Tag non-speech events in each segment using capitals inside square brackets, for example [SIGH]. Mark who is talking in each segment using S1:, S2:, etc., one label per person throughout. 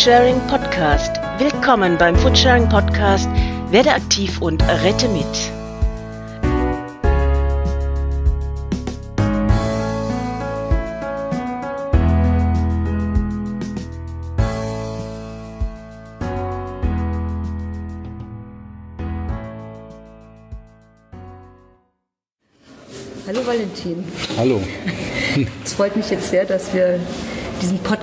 S1: Foodsharing Podcast. Willkommen beim Foodsharing Podcast. Werde aktiv und rette mit.
S2: Hallo Valentin.
S3: Hallo.
S2: Es freut mich jetzt sehr, dass wir diesen Podcast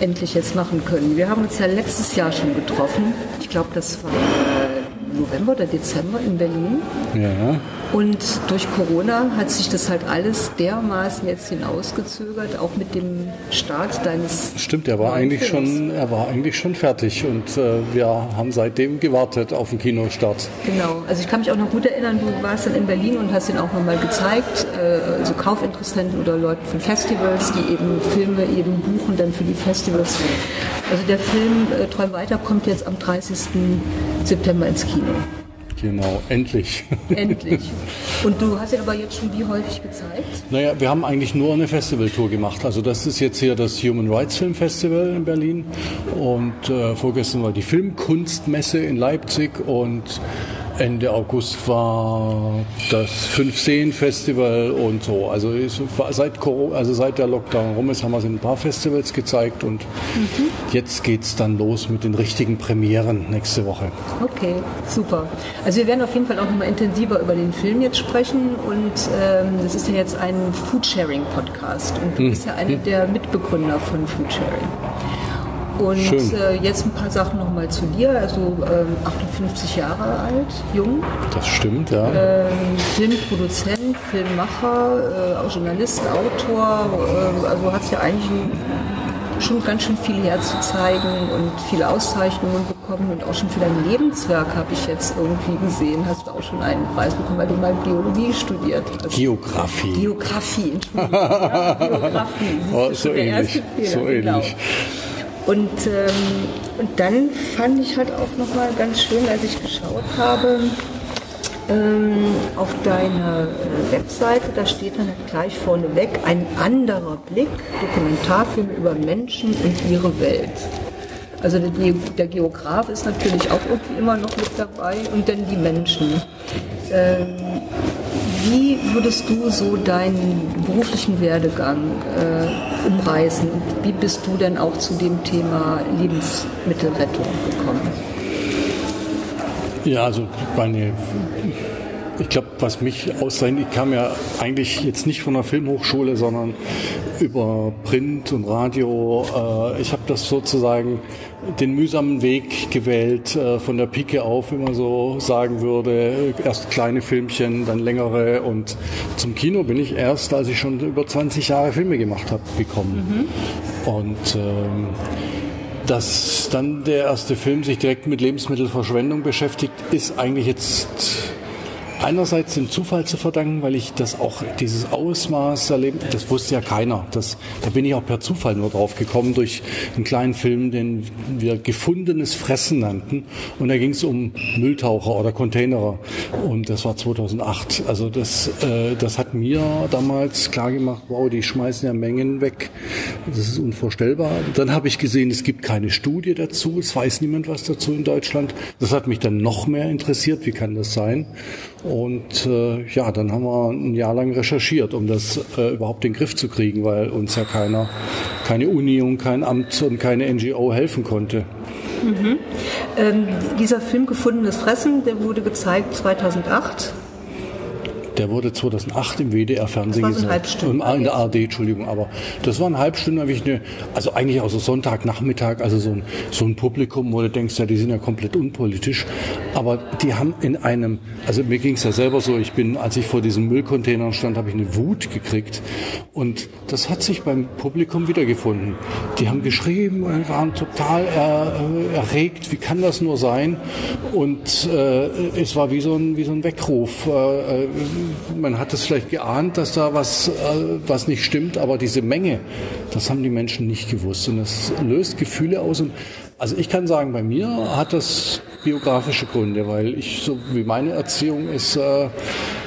S2: endlich jetzt machen können. Wir haben uns ja letztes Jahr schon getroffen. Ich glaube, das war November oder Dezember in Berlin.
S3: Ja.
S2: Und durch Corona hat sich das halt alles dermaßen jetzt hinausgezögert, auch mit dem Start deines.
S3: Stimmt, er war eigentlich
S2: Films.
S3: schon, er war eigentlich schon fertig und äh, wir haben seitdem gewartet auf den Kinostart.
S2: Genau, also ich kann mich auch noch gut erinnern, du warst dann in Berlin und hast ihn auch nochmal gezeigt, äh, also Kaufinteressenten oder Leuten von Festivals, die eben Filme eben buchen dann für die Festivals. Also der Film äh, Träum weiter kommt jetzt am 30. September ins Kino.
S3: Genau, endlich.
S2: Endlich. [LAUGHS] Und du hast ihn aber jetzt schon wie häufig gezeigt?
S3: Naja, wir haben eigentlich nur eine Festivaltour gemacht. Also das ist jetzt hier das Human Rights Film Festival in Berlin und äh, vorgestern war die Filmkunstmesse in Leipzig und Ende August war das Fünf-Seen-Festival und so. Also es seit, Corona, also seit der Lockdown rum ist, haben wir es in ein paar Festivals gezeigt und jetzt geht's dann los mit den richtigen Premieren nächste Woche.
S2: Okay, super. Also wir werden auf jeden Fall auch nochmal intensiver über den Film jetzt sprechen und ähm, das ist ja jetzt ein Foodsharing-Podcast und du bist ja einer der Mitbegründer von Foodsharing. Und äh, jetzt ein paar Sachen nochmal zu dir. Also ähm, 58 Jahre alt, jung,
S3: Das stimmt, ja.
S2: ähm, Filmproduzent, Filmmacher, äh, auch Journalist, Autor. Äh, also hat ja eigentlich schon ganz schön viel herzuzeigen und viele Auszeichnungen bekommen und auch schon für dein Lebenswerk habe ich jetzt irgendwie gesehen. Hast du auch schon einen Preis bekommen, weil du mal Biologie studiert hast.
S3: Geografie.
S2: Geografie, Entschuldigung. Ja, Geografie. [LAUGHS]
S3: Oh, so ähnlich,
S2: erste Fehler,
S3: so
S2: genau. Und, ähm, und dann fand ich halt auch nochmal ganz schön, als ich geschaut habe, ähm, auf deiner äh, Webseite, da steht dann gleich vorneweg ein anderer Blick, Dokumentarfilm über Menschen und ihre Welt. Also der, Ge- der Geograf ist natürlich auch irgendwie immer noch mit dabei und dann die Menschen. Ähm, wie würdest du so deinen beruflichen Werdegang äh, umreißen wie bist du denn auch zu dem Thema Lebensmittelrettung gekommen?
S3: Ja, also meine, ich glaube, was mich auszeichnet, ich kam ja eigentlich jetzt nicht von der Filmhochschule, sondern über Print und Radio. Äh, ich habe das sozusagen den mühsamen Weg gewählt, äh, von der Pike auf, wie man so sagen würde. Erst kleine Filmchen, dann längere und zum Kino bin ich erst, als ich schon über 20 Jahre Filme gemacht habe, gekommen. Und ähm, dass dann der erste Film sich direkt mit Lebensmittelverschwendung beschäftigt, ist eigentlich jetzt einerseits dem Zufall zu verdanken, weil ich das auch, dieses Ausmaß erleben, das wusste ja keiner. Das, da bin ich auch per Zufall nur drauf gekommen durch einen kleinen Film, den wir gefundenes Fressen nannten. Und da ging es um Mülltaucher oder Containerer. Und das war 2008. Also das, äh, das hat mir damals klar gemacht, wow, die schmeißen ja Mengen weg. Das ist unvorstellbar. Dann habe ich gesehen, es gibt keine Studie dazu. Es weiß niemand was dazu in Deutschland. Das hat mich dann noch mehr interessiert. Wie kann das sein? Und äh, ja, dann haben wir ein Jahr lang recherchiert, um das äh, überhaupt in den Griff zu kriegen, weil uns ja keiner, keine Uni und kein Amt und keine NGO helfen konnte.
S2: Ähm, dieser Film Gefundenes Fressen, der wurde gezeigt 2008.
S3: Der wurde 2008 im WDR-Fernsehen Im- In der ARD, Entschuldigung. Aber das war ein Halbstunde, ich eine, also eigentlich auch so Sonntagnachmittag, also so ein, so ein Publikum, wo du denkst, ja, die sind ja komplett unpolitisch. Aber die haben in einem, also mir ging es ja selber so, ich bin, als ich vor diesen Müllcontainern stand, habe ich eine Wut gekriegt. Und das hat sich beim Publikum wiedergefunden. Die haben geschrieben und waren total er, äh, erregt, wie kann das nur sein? Und äh, es war wie so ein, wie so ein Weckruf. Äh, äh, man hat es vielleicht geahnt, dass da was, äh, was nicht stimmt, aber diese Menge, das haben die Menschen nicht gewusst. Und das löst Gefühle aus. Und also ich kann sagen, bei mir hat das biografische Gründe, weil ich, so wie meine Erziehung ist, äh,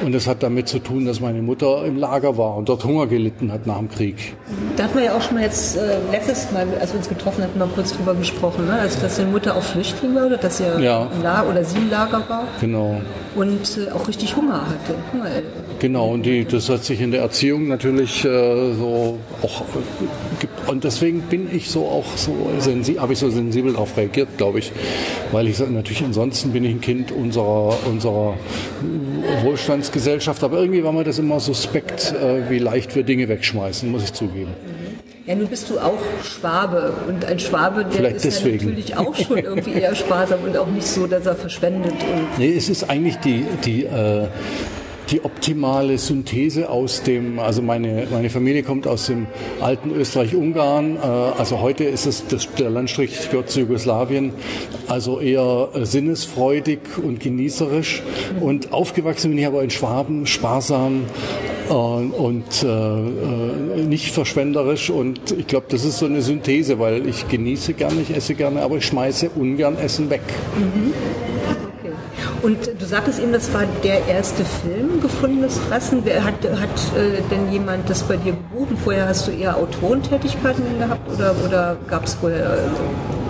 S3: und das hat damit zu tun, dass meine Mutter im Lager war und dort Hunger gelitten hat nach dem Krieg.
S2: Da hatten wir ja auch schon mal jetzt äh, letztes Mal, als wir uns getroffen hatten, mal kurz drüber gesprochen, ne? also dass deine Mutter auch Flüchtling war oder dass sie ja. im Lager oder sie im Lager war.
S3: Genau.
S2: Und äh, auch richtig Hunger hatte. Hunger.
S3: Genau, und die, das hat sich in der Erziehung natürlich äh, so auch äh, und deswegen bin ich so auch so sensibel, habe ich so sensibel darauf reagiert, glaube ich, weil ich natürlich ansonsten bin ich ein Kind unserer unserer Wohlstandsgesellschaft, aber irgendwie war mir das immer suspekt, äh, wie leicht wir Dinge wegschmeißen, muss ich zugeben.
S2: Ja, nun bist du auch Schwabe und ein Schwabe, der
S3: Vielleicht
S2: ist
S3: deswegen.
S2: ja natürlich auch schon irgendwie eher sparsam und auch nicht so, dass er verschwendet. Und
S3: nee, es ist eigentlich die, die äh, die optimale Synthese aus dem, also meine, meine Familie kommt aus dem alten Österreich-Ungarn, äh, also heute ist es, das, der Landstrich gehört zu Jugoslawien, also eher äh, sinnesfreudig und genießerisch und aufgewachsen bin ich aber in Schwaben, sparsam, äh, und äh, äh, nicht verschwenderisch und ich glaube, das ist so eine Synthese, weil ich genieße gerne, ich esse gerne, aber ich schmeiße ungern Essen weg. Mhm.
S2: Und du sagtest eben, das war der erste Film, Gefundenes Fressen. Hat, hat äh, denn jemand das bei dir gebucht? Vorher hast du eher Autorentätigkeiten gehabt oder, oder gab es vorher... Äh,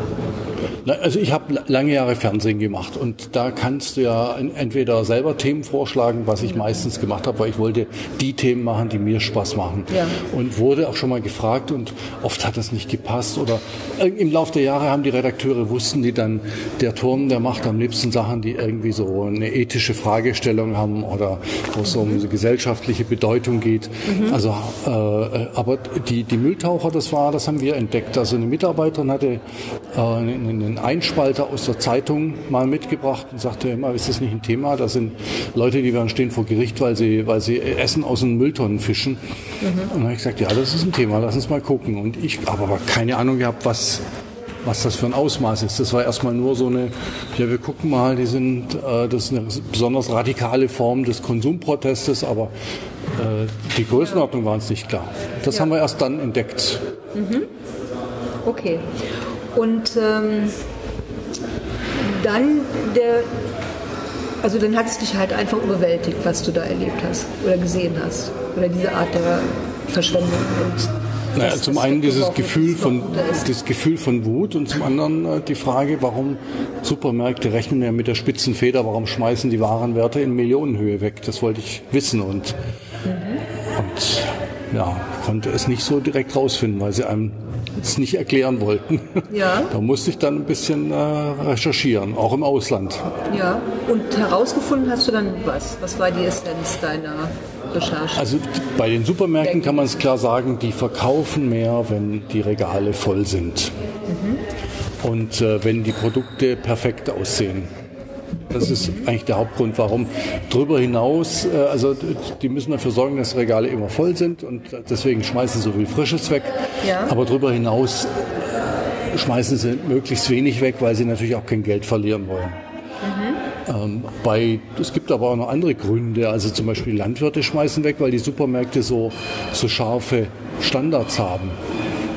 S3: also ich habe lange Jahre Fernsehen gemacht und da kannst du ja entweder selber Themen vorschlagen, was ich meistens gemacht habe, weil ich wollte die Themen machen, die mir Spaß machen. Ja. Und wurde auch schon mal gefragt und oft hat das nicht gepasst oder im Laufe der Jahre haben die Redakteure wussten die dann, der Turm, der macht am liebsten Sachen, die irgendwie so eine ethische Fragestellung haben oder wo es um eine gesellschaftliche Bedeutung geht. Mhm. Also, äh, aber die, die Mülltaucher, das war, das haben wir entdeckt. Also eine Mitarbeiterin hatte äh, einen einen Einspalter aus der Zeitung mal mitgebracht und sagte immer, ist das nicht ein Thema? Da sind Leute, die werden stehen vor Gericht, weil sie, weil sie Essen aus den Mülltonnen fischen. Mhm. Und dann habe ich gesagt, ja, das ist ein Thema, lass uns mal gucken. Und ich habe aber keine Ahnung gehabt, was, was das für ein Ausmaß ist. Das war erstmal nur so eine, ja, wir gucken mal, die sind, äh, das ist eine besonders radikale Form des Konsumprotestes, aber äh, die Größenordnung war uns nicht klar. Das ja. haben wir erst dann entdeckt.
S2: Mhm. Okay. Und ähm, dann der, also dann hat es dich halt einfach überwältigt, was du da erlebt hast oder gesehen hast. Oder diese Art der Verschwendung. Und
S3: naja, zum einen dieses Gefühl von das Gefühl von Wut und zum anderen äh, die Frage, warum Supermärkte rechnen ja mit der spitzen Feder, warum schmeißen die Warenwerte in Millionenhöhe weg? Das wollte ich wissen und, und ja, konnte es nicht so direkt rausfinden, weil sie einem es nicht erklären wollten. [LAUGHS] Ja. Da musste ich dann ein bisschen äh, recherchieren, auch im Ausland.
S2: Ja, und herausgefunden hast du dann was? Was war die Essenz deiner Recherche?
S3: Also bei den Supermärkten kann man es klar sagen, die verkaufen mehr, wenn die Regale voll sind. Mhm. Und äh, wenn die Produkte perfekt aussehen. Das ist eigentlich der Hauptgrund, warum. Darüber hinaus, äh, also die müssen dafür sorgen, dass Regale immer voll sind und deswegen schmeißen sie so viel Frisches weg. Ja. Aber darüber hinaus schmeißen sie möglichst wenig weg, weil sie natürlich auch kein Geld verlieren wollen. Mhm. Ähm, bei, es gibt aber auch noch andere Gründe. Also zum Beispiel Landwirte schmeißen weg, weil die Supermärkte so, so scharfe Standards haben.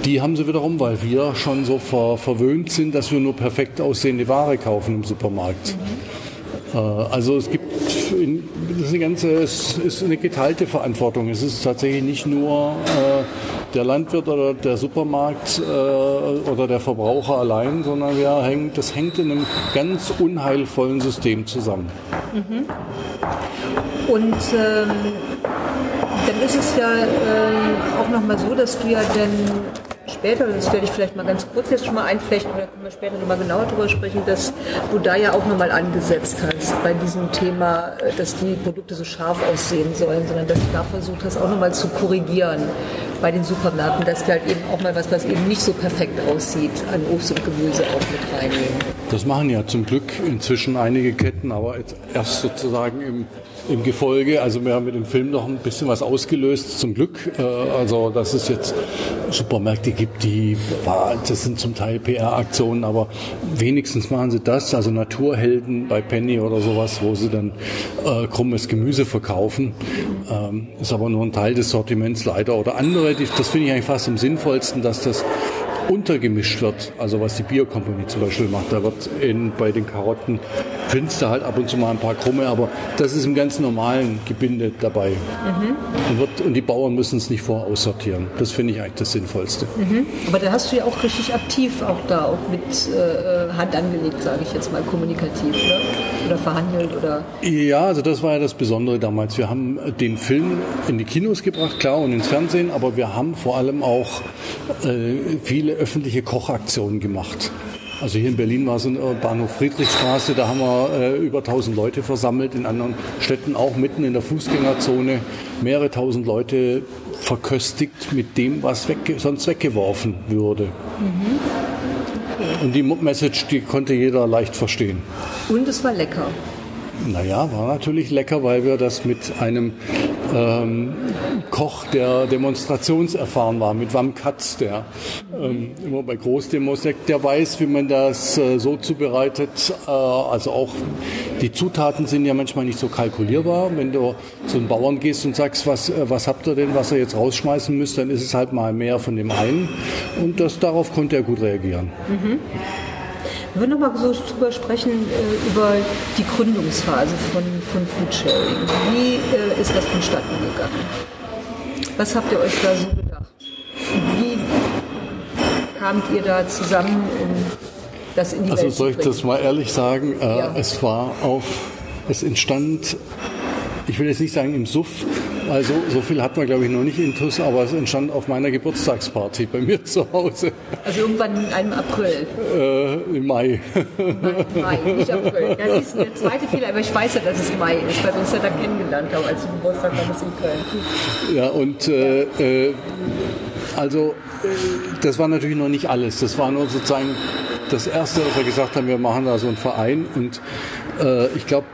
S3: Die haben sie wiederum, weil wir schon so ver, verwöhnt sind, dass wir nur perfekt aussehende Ware kaufen im Supermarkt. Mhm. Äh, also es gibt, das eine ganze, es ist eine geteilte Verantwortung. Es ist tatsächlich nicht nur äh, der Landwirt oder der Supermarkt äh, oder der Verbraucher allein, sondern wir hängen, das hängt in einem ganz unheilvollen System zusammen. Mhm.
S2: Und ähm, dann ist es ja äh, auch nochmal so, dass du ja dann später, das werde ich vielleicht mal ganz kurz jetzt schon mal einflechten, oder können wir später nochmal genauer darüber sprechen, dass du da ja auch nochmal angesetzt hast bei diesem Thema, äh, dass die Produkte so scharf aussehen sollen, sondern dass du da versucht hast, auch nochmal zu korrigieren bei den Supermärkten, dass die halt eben auch mal was, was eben nicht so perfekt aussieht, an Obst und Gemüse auch mit reinnehmen.
S3: Das machen ja zum Glück inzwischen einige Ketten, aber erst sozusagen im im Gefolge. Also wir haben mit dem Film noch ein bisschen was ausgelöst, zum Glück. Äh, also dass es jetzt Supermärkte gibt, die, das sind zum Teil PR-Aktionen, aber wenigstens machen sie das. Also Naturhelden bei Penny oder sowas, wo sie dann äh, krummes Gemüse verkaufen. Ähm, ist aber nur ein Teil des Sortiments leider. Oder andere, die, das finde ich eigentlich fast am sinnvollsten, dass das untergemischt wird. Also was die Biokompanie zum Beispiel macht. Da wird in, bei den Karotten findest du halt ab und zu mal ein paar Krumme, aber das ist im ganz normalen Gebinde dabei. Mhm. Und, wird, und, die Bauern müssen es nicht voraussortieren. Das finde ich eigentlich das Sinnvollste.
S2: Mhm. Aber da hast du ja auch richtig aktiv auch da auch mit äh, Hand angelegt, sage ich jetzt mal, kommunikativ, oder? Oder verhandelt oder?
S3: Ja, also das war ja das Besondere damals. Wir haben den Film in die Kinos gebracht, klar, und ins Fernsehen, aber wir haben vor allem auch äh, viele öffentliche Kochaktionen gemacht. Also hier in Berlin war es in Bahnhof Friedrichstraße, da haben wir äh, über 1000 Leute versammelt, in anderen Städten auch mitten in der Fußgängerzone mehrere tausend Leute verköstigt mit dem, was weg, sonst weggeworfen würde. Mhm. Okay. Und die Message, die konnte jeder leicht verstehen.
S2: Und es war lecker.
S3: Naja, war natürlich lecker, weil wir das mit einem ähm, Koch, der demonstrationserfahren war, mit Wam Katz, der ähm, immer bei Großdemos, der, der weiß, wie man das äh, so zubereitet. Äh, also auch die Zutaten sind ja manchmal nicht so kalkulierbar. Wenn du zu einem Bauern gehst und sagst, was, äh, was habt ihr denn, was ihr jetzt rausschmeißen müsst, dann ist es halt mal mehr von dem einen. Und das, darauf konnte er gut reagieren. Mhm.
S2: Wir würden noch mal so drüber sprechen, äh, über die Gründungsphase von, von Foodsharing. Wie äh, ist das vonstatten gegangen? Was habt ihr euch da so gedacht? Und wie kamt ihr da zusammen, um das in die
S3: Also
S2: Welt
S3: soll ich das mal ehrlich sagen? Äh, ja. Es war auf, es entstand, ich will jetzt nicht sagen im Suff, also so viel hat man, glaube ich, noch nicht in TUS, aber es entstand auf meiner Geburtstagsparty bei mir [LAUGHS] zu Hause.
S2: Also irgendwann in einem April?
S3: Äh, Im Mai.
S2: Mai, Mai, nicht April. Das ist der zweite Fehler, aber ich weiß ja, dass es Mai ist, weil wir uns ja da kennengelernt haben, als ich Geburtstag haben in Köln.
S3: Ja, und äh, äh, also äh, das war natürlich noch nicht alles. Das war nur sozusagen das Erste, was wir gesagt haben, wir machen da so einen Verein und äh, ich glaube,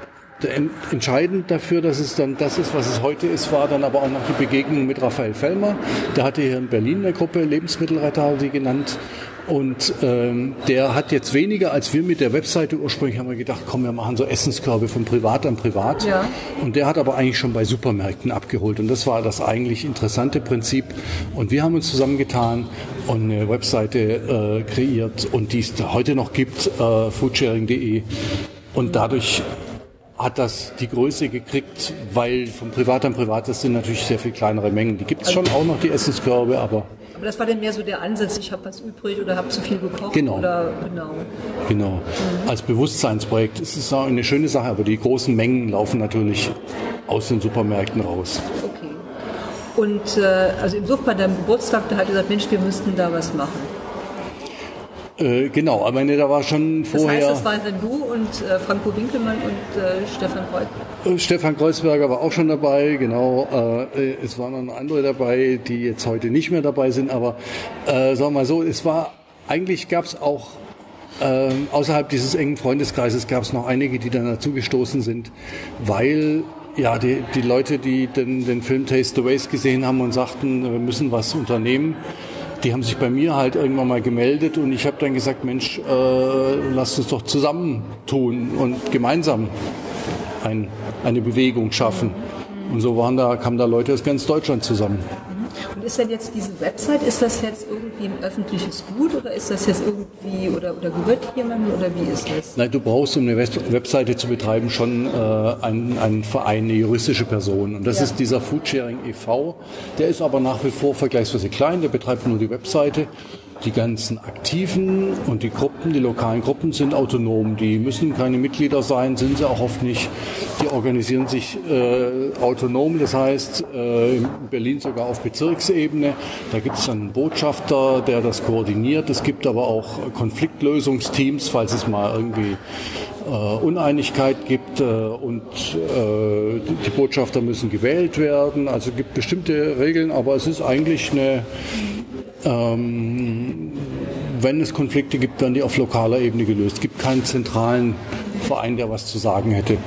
S3: entscheidend dafür, dass es dann das ist, was es heute ist, war dann aber auch noch die Begegnung mit Raphael Fellmer. Der hatte hier in Berlin eine Gruppe, Lebensmittelretter sie genannt. Und ähm, der hat jetzt weniger als wir mit der Webseite ursprünglich haben wir gedacht, komm, wir machen so Essenskörbe von Privat an Privat. Ja. Und der hat aber eigentlich schon bei Supermärkten abgeholt. Und das war das eigentlich interessante Prinzip. Und wir haben uns zusammengetan und eine Webseite äh, kreiert und die es heute noch gibt, äh, foodsharing.de. Und dadurch hat das die Größe gekriegt, weil von Privat an Privat, das sind natürlich sehr viel kleinere Mengen. Die gibt es schon auch noch, die Essenskörbe, aber...
S2: Aber das war dann mehr so der Ansatz, ich habe was übrig oder habe zu viel gekocht?
S3: Genau.
S2: Oder, genau.
S3: genau. Mhm. Als Bewusstseinsprojekt ist es eine schöne Sache, aber die großen Mengen laufen natürlich aus den Supermärkten raus.
S2: Okay. Und äh, also im Sucht bei deinem Geburtstag, da hat er gesagt, Mensch, wir müssten da was machen.
S3: Äh, genau, aber nee, da war schon vorher. Das
S2: heißt, das waren dann du und äh, Franco Winkelmann und äh, Stefan Kreuzberger.
S3: Äh, Stefan Kreuzberger war auch schon dabei, genau. Äh, es waren noch andere dabei, die jetzt heute nicht mehr dabei sind, aber sagen wir mal so, es war, eigentlich gab es auch ähm, außerhalb dieses engen Freundeskreises gab es noch einige, die dann dazugestoßen sind, weil ja, die, die Leute, die den, den Film Taste the Waste gesehen haben und sagten, wir müssen was unternehmen, die haben sich bei mir halt irgendwann mal gemeldet und ich habe dann gesagt, Mensch, äh, lasst uns doch zusammen tun und gemeinsam ein, eine Bewegung schaffen. Und so waren da, kamen da Leute aus ganz Deutschland zusammen.
S2: Und ist denn jetzt diese Website, ist das jetzt irgendwie ein öffentliches Gut oder ist das jetzt irgendwie, oder, oder gehört jemandem oder wie ist das?
S3: Nein, du brauchst, um eine Webseite zu betreiben, schon äh, einen, einen Verein, eine juristische Person. Und das ja. ist dieser Foodsharing e.V. Der ist aber nach wie vor vergleichsweise klein, der betreibt nur die Webseite. Die ganzen Aktiven und die Gruppen, die lokalen Gruppen sind autonom. Die müssen keine Mitglieder sein, sind sie auch oft nicht. Die organisieren sich äh, autonom, das heißt äh, in Berlin sogar auf Bezirksebene. Da gibt es einen Botschafter, der das koordiniert. Es gibt aber auch Konfliktlösungsteams, falls es mal irgendwie äh, Uneinigkeit gibt äh, und äh, die Botschafter müssen gewählt werden. Also gibt bestimmte Regeln, aber es ist eigentlich eine ähm, wenn es Konflikte gibt, werden die auf lokaler Ebene gelöst. Es gibt keinen zentralen Verein, der was zu sagen hätte.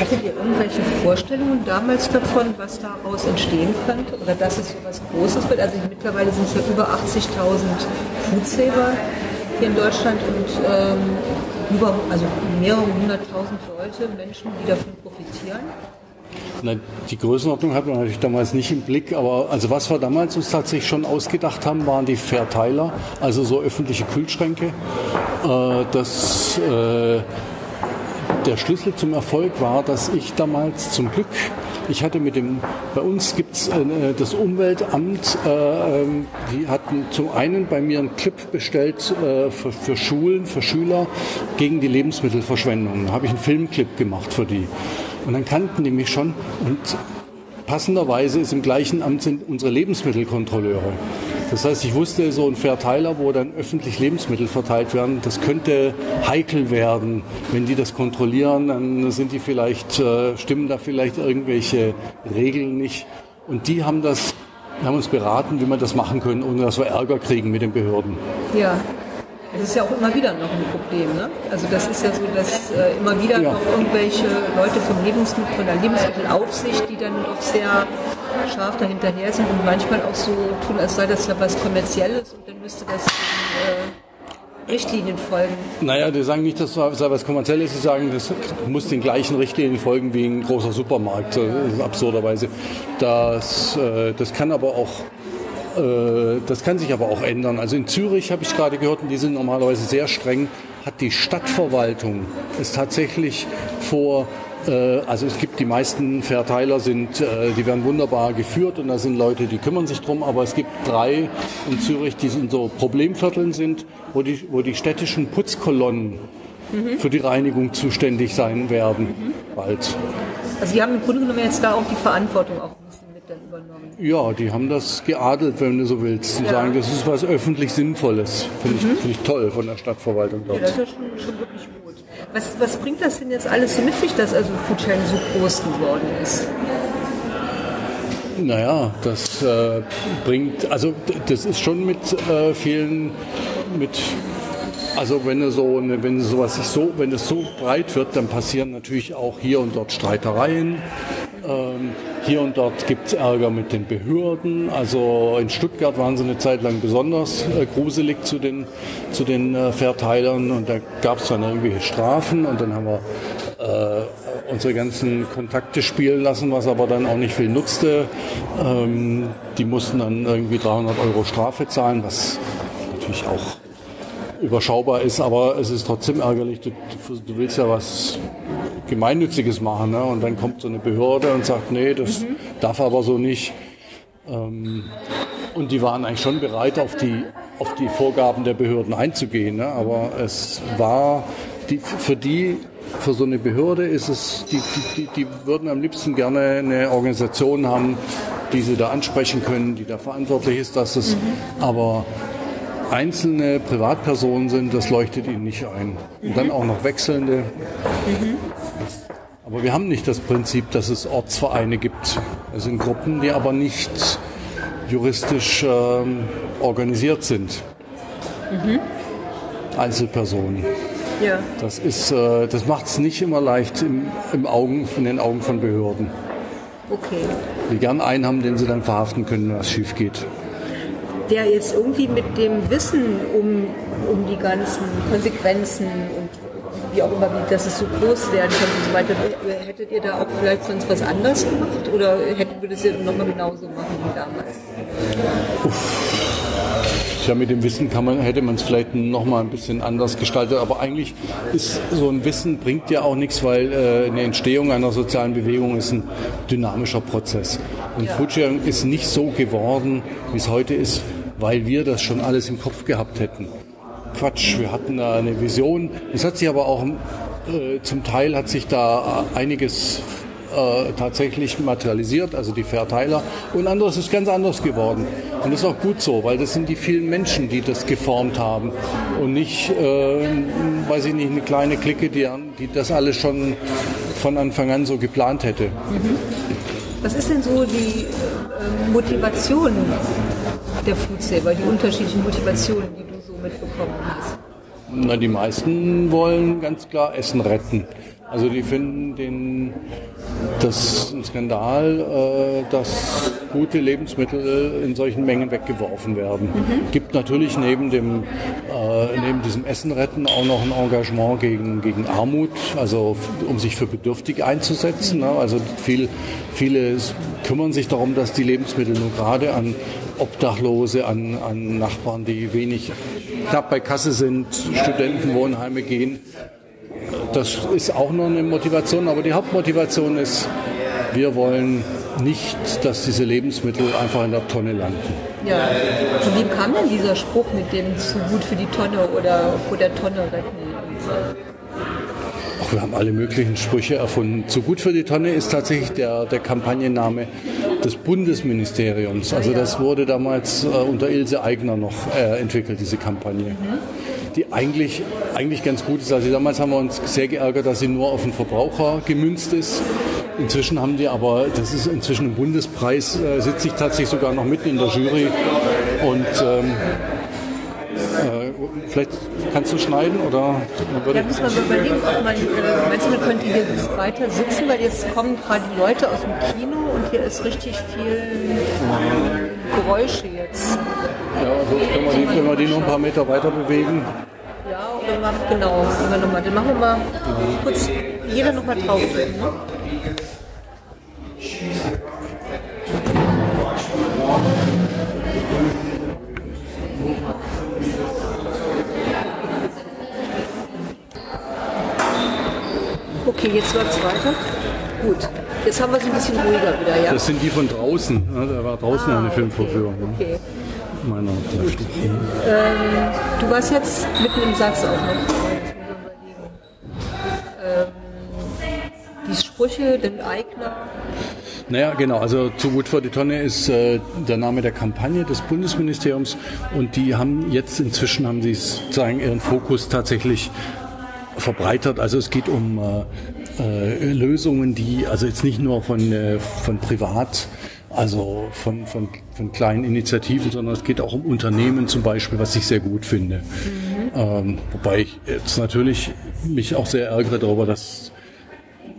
S2: Hattet ihr irgendwelche Vorstellungen damals davon, was daraus entstehen könnte? Oder dass es so was Großes wird? Also mittlerweile sind es ja über 80.000 Foodsaver hier in Deutschland und ähm, über, also mehrere hunderttausend Leute, Menschen, die davon profitieren.
S3: Die Größenordnung hat man natürlich damals nicht im Blick, aber also was wir damals uns tatsächlich schon ausgedacht haben, waren die Verteiler, also so öffentliche Kühlschränke. Äh, das, äh, der Schlüssel zum Erfolg war, dass ich damals zum Glück ich hatte mit dem, bei uns gibt es äh, das Umweltamt, äh, ähm, die hatten zum einen bei mir einen Clip bestellt äh, für, für, Schulen, für Schüler gegen die Lebensmittelverschwendung. Da habe ich einen Filmclip gemacht für die. Und dann kannten die mich schon und passenderweise ist im gleichen Amt sind unsere Lebensmittelkontrolleure. Das heißt, ich wusste, so ein Verteiler, wo dann öffentlich Lebensmittel verteilt werden, das könnte heikel werden. Wenn die das kontrollieren, dann sind die vielleicht, äh, stimmen da vielleicht irgendwelche Regeln nicht. Und die haben das, haben uns beraten, wie wir das machen können, ohne dass wir Ärger kriegen mit den Behörden.
S2: Ja. Das ist ja auch immer wieder noch ein Problem. Ne? Also das ist ja so, dass äh, immer wieder ja. noch irgendwelche Leute vom Lebensmittel, von der Lebensmittelaufsicht, die dann doch sehr scharf dahinterher sind und manchmal auch so tun, als sei das ja was Kommerzielles und dann müsste das äh, Richtlinien folgen.
S3: Naja, die sagen nicht, dass das sei was Kommerzielles, sie sagen, das muss den gleichen Richtlinien folgen wie ein großer Supermarkt, absurderweise. Das, äh, das kann aber auch äh, das kann sich aber auch ändern. Also in Zürich habe ich gerade gehört, und die sind normalerweise sehr streng, hat die Stadtverwaltung es tatsächlich vor äh, also es gibt die meisten Verteiler sind, äh, die werden wunderbar geführt und da sind Leute, die kümmern sich drum, aber es gibt drei in Zürich, die in so Problemvierteln sind, wo die, wo die städtischen Putzkolonnen mhm. für die Reinigung zuständig sein werden mhm. bald.
S2: Also die haben im Grunde genommen jetzt da auch die Verantwortung auch
S3: Ja, die haben das geadelt, wenn du so willst. Sie ja. sagen, das ist was öffentlich Sinnvolles. Finde mhm. ich, find ich toll von der Stadtverwaltung dort.
S2: Ja, das ist ja schon, schon wirklich gut. Was, was bringt das denn jetzt alles so mit sich, dass also Foodsharing so groß geworden ist?
S3: Naja, das äh, bringt, also das ist schon mit äh, vielen, mit, also wenn es so, wenn sowas sich so, wenn es so breit wird, dann passieren natürlich auch hier und dort Streitereien. Ähm, hier und dort gibt es Ärger mit den Behörden. Also in Stuttgart waren sie eine Zeit lang besonders äh, gruselig zu den, zu den äh, Verteilern und da gab es dann irgendwelche Strafen und dann haben wir äh, unsere ganzen Kontakte spielen lassen, was aber dann auch nicht viel nutzte. Ähm, die mussten dann irgendwie 300 Euro Strafe zahlen, was natürlich auch überschaubar ist, aber es ist trotzdem ärgerlich. Du, du willst ja was Gemeinnütziges machen. Ne? Und dann kommt so eine Behörde und sagt, nee, das mhm. darf aber so nicht. Ähm, und die waren eigentlich schon bereit, auf die, auf die Vorgaben der Behörden einzugehen. Ne? Aber es war die, für die, für so eine Behörde ist es, die, die, die würden am liebsten gerne eine Organisation haben, die sie da ansprechen können, die da verantwortlich ist, dass es, mhm. aber einzelne Privatpersonen sind, das leuchtet ihnen nicht ein. Und dann auch noch wechselnde. Mhm. Aber wir haben nicht das Prinzip, dass es Ortsvereine gibt. Es sind Gruppen, die aber nicht juristisch ähm, organisiert sind. Mhm. Einzelpersonen. Ja. Das, äh, das macht es nicht immer leicht im, im Augen, in den Augen von Behörden.
S2: Okay.
S3: Die gern einen haben, den sie dann verhaften können, wenn was schief geht.
S2: Der jetzt irgendwie mit dem Wissen um, um die ganzen Konsequenzen wie auch immer, wie, dass es so groß werden kann und so weiter. Hättet ihr da auch vielleicht sonst was anders gemacht oder hättet ihr das ja nochmal genauso machen wie damals?
S3: Uff. Ja, mit dem Wissen kann man, hätte man es vielleicht nochmal ein bisschen anders gestaltet, aber eigentlich ist so ein Wissen bringt ja auch nichts, weil äh, eine Entstehung einer sozialen Bewegung ist ein dynamischer Prozess. Und ja. Foodsharing ist nicht so geworden, wie es heute ist, weil wir das schon alles im Kopf gehabt hätten. Quatsch. Wir hatten da eine Vision. Es hat sich aber auch äh, zum Teil hat sich da einiges äh, tatsächlich materialisiert, also die Verteiler. Und anderes ist ganz anders geworden. Und das ist auch gut so, weil das sind die vielen Menschen, die das geformt haben. Und nicht, äh, weiß ich nicht, eine kleine Clique, die, die das alles schon von Anfang an so geplant hätte. Mhm.
S2: Was ist denn so die äh, Motivation der Foodsaver, die unterschiedlichen Motivationen, mitbekommen hast?
S3: Na, die meisten wollen ganz klar Essen retten. Also die finden den, das ein Skandal, äh, dass gute Lebensmittel in solchen Mengen weggeworfen werden. Mhm. Gibt natürlich neben dem äh, neben diesem Essen retten auch noch ein Engagement gegen, gegen Armut, also um sich für Bedürftige einzusetzen. Ne? Also viel, viele kümmern sich darum, dass die Lebensmittel nur gerade an Obdachlose, an, an Nachbarn, die wenig knapp bei Kasse sind, Studentenwohnheime gehen. Das ist auch noch eine Motivation, aber die Hauptmotivation ist, wir wollen nicht, dass diese Lebensmittel einfach in der Tonne landen.
S2: Ja, zu wem kam denn dieser Spruch mit dem zu gut für die Tonne oder vor der Tonne retten?
S3: Ach, wir haben alle möglichen Sprüche erfunden. Zu gut für die Tonne ist tatsächlich der, der Kampagnenname des Bundesministeriums. Also das wurde damals äh, unter Ilse Aigner noch äh, entwickelt, diese Kampagne. Die eigentlich, eigentlich ganz gut ist. Also damals haben wir uns sehr geärgert, dass sie nur auf den Verbraucher gemünzt ist. Inzwischen haben die aber, das ist inzwischen ein Bundespreis, äh, sitze ich tatsächlich sogar noch mitten in der Jury und ähm, äh, vielleicht kannst du schneiden oder
S2: Ja, muss man überlegen, ob man, äh, meinst du, man könnte hier weiter sitzen, weil jetzt kommen gerade die Leute aus dem Kino und hier ist richtig viel Geräusche jetzt.
S3: Ja, also können wir die, können wir die noch ein paar Meter weiter bewegen.
S2: Ja, oder mal, genau, dann machen wir mal kurz jeder nochmal drauf. Ne? Okay, jetzt läuft es weiter. Gut. Jetzt haben wir es ein bisschen ruhiger wieder, ja?
S3: Das sind die von draußen. Ne? Da war draußen ah, eine Filmvorführung. Ne? Okay. Meiner
S2: ähm, Du warst jetzt mitten im Satz auch noch. Ähm, die Sprüche, den Eigner.
S3: Naja, genau. Also zu gut für die Tonne ist äh, der Name der Kampagne des Bundesministeriums und die haben jetzt inzwischen haben sie sozusagen ihren Fokus tatsächlich verbreitert. Also es geht um äh, äh, Lösungen, die also jetzt nicht nur von, äh, von privat also von, von, von kleinen Initiativen, sondern es geht auch um Unternehmen zum Beispiel, was ich sehr gut finde. Mhm. Ähm, wobei ich jetzt natürlich mich auch sehr ärgere darüber, dass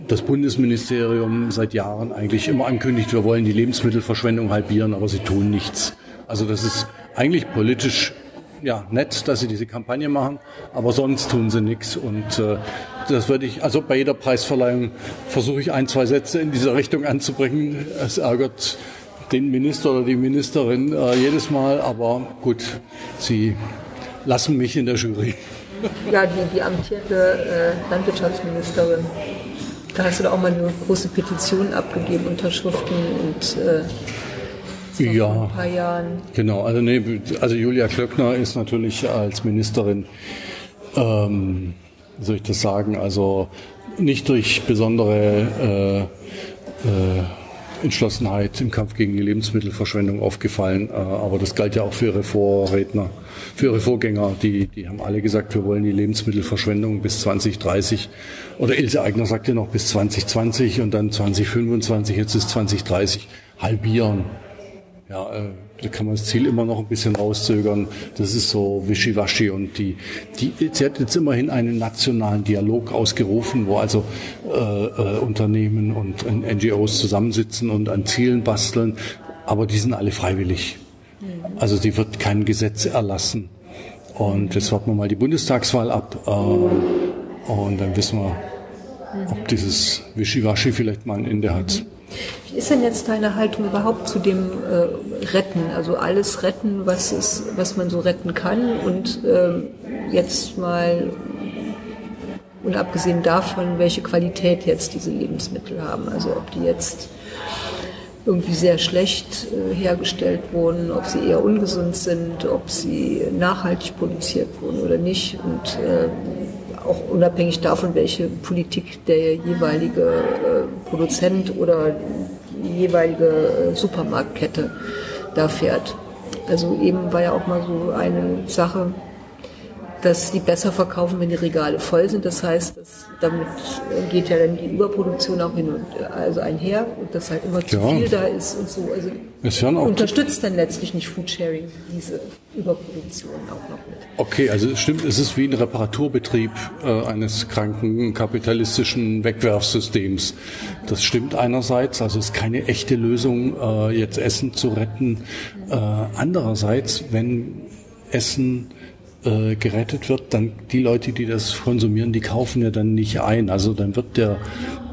S3: das Bundesministerium seit Jahren eigentlich immer ankündigt, wir wollen die Lebensmittelverschwendung halbieren, aber sie tun nichts. Also das ist eigentlich politisch ja nett, dass sie diese Kampagne machen, aber sonst tun sie nichts. Und äh, das würde ich, also bei jeder Preisverleihung versuche ich ein, zwei Sätze in dieser Richtung anzubringen. Es ärgert den Minister oder die Ministerin äh, jedes Mal, aber gut, sie lassen mich in der Jury.
S2: Ja, die, die amtierende äh, Landwirtschaftsministerin. Da hast du da auch mal eine große Petition abgegeben, Unterschriften und äh,
S3: ja, vor ein paar Jahren. Genau, also, nee, also Julia Klöckner ist natürlich als Ministerin, ähm, wie soll ich das sagen, also nicht durch besondere äh, äh, Entschlossenheit im Kampf gegen die Lebensmittelverschwendung aufgefallen. Äh, aber das galt ja auch für ihre Vorredner, für ihre Vorgänger. Die, die haben alle gesagt, wir wollen die Lebensmittelverschwendung bis 2030 oder Ilse Aigner sagte noch bis 2020 und dann 2025, jetzt ist 2030 halbieren. Ja, äh, da kann man das Ziel immer noch ein bisschen rauszögern. Das ist so wischiwaschi und die, die, sie hat jetzt immerhin einen nationalen Dialog ausgerufen, wo also äh, äh, Unternehmen und NGOs zusammensitzen und an Zielen basteln, aber die sind alle freiwillig. Also die wird kein Gesetz erlassen. Und jetzt warten wir mal die Bundestagswahl ab äh, und dann wissen wir, ob dieses Wischiwaschi vielleicht mal ein Ende hat.
S2: Wie ist denn jetzt deine Haltung überhaupt zu dem äh, Retten? Also alles retten, was, ist, was man so retten kann und äh, jetzt mal und abgesehen davon, welche Qualität jetzt diese Lebensmittel haben. Also ob die jetzt irgendwie sehr schlecht äh, hergestellt wurden, ob sie eher ungesund sind, ob sie nachhaltig produziert wurden oder nicht. Und äh, auch unabhängig davon, welche Politik der jeweilige äh, Produzent oder die jeweilige äh, Supermarktkette da fährt. Also eben war ja auch mal so eine Sache, dass die besser verkaufen, wenn die Regale voll sind. Das heißt, dass damit geht ja dann die Überproduktion auch hin und also einher und dass halt immer zu
S3: Ja.
S2: viel da ist und so. Also
S3: Es hören auch
S2: unterstützt dann letztlich nicht Foodsharing diese Überproduktion auch noch mit.
S3: Okay, also es stimmt, es ist wie ein Reparaturbetrieb äh, eines kranken kapitalistischen Wegwerfsystems. Das stimmt einerseits, also es ist keine echte Lösung, äh, jetzt Essen zu retten. Äh, andererseits, wenn Essen äh, gerettet wird, dann die Leute, die das konsumieren, die kaufen ja dann nicht ein. Also dann wird der,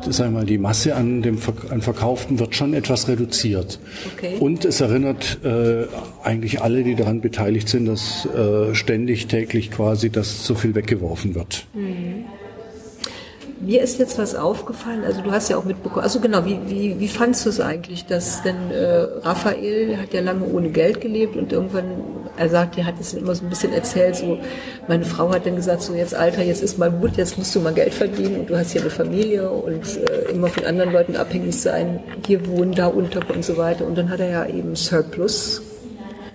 S3: sagen wir mal, die Masse an dem an Verkauften wird schon etwas reduziert.
S2: Okay.
S3: Und es erinnert äh, eigentlich alle, die daran beteiligt sind, dass äh, ständig, täglich quasi, dass zu viel weggeworfen wird.
S2: Mir ist jetzt was aufgefallen, also du hast ja auch mitbekommen, also genau, wie, wie, wie fandst du es eigentlich, dass denn äh, Raphael hat ja lange ohne Geld gelebt und irgendwann, er sagt, er hat es immer so ein bisschen erzählt, so, meine Frau hat dann gesagt, so jetzt Alter, jetzt ist mal gut, jetzt musst du mal Geld verdienen und du hast hier eine Familie und äh, immer von anderen Leuten abhängig sein, hier wohnen, da unter und so weiter und dann hat er ja eben Surplus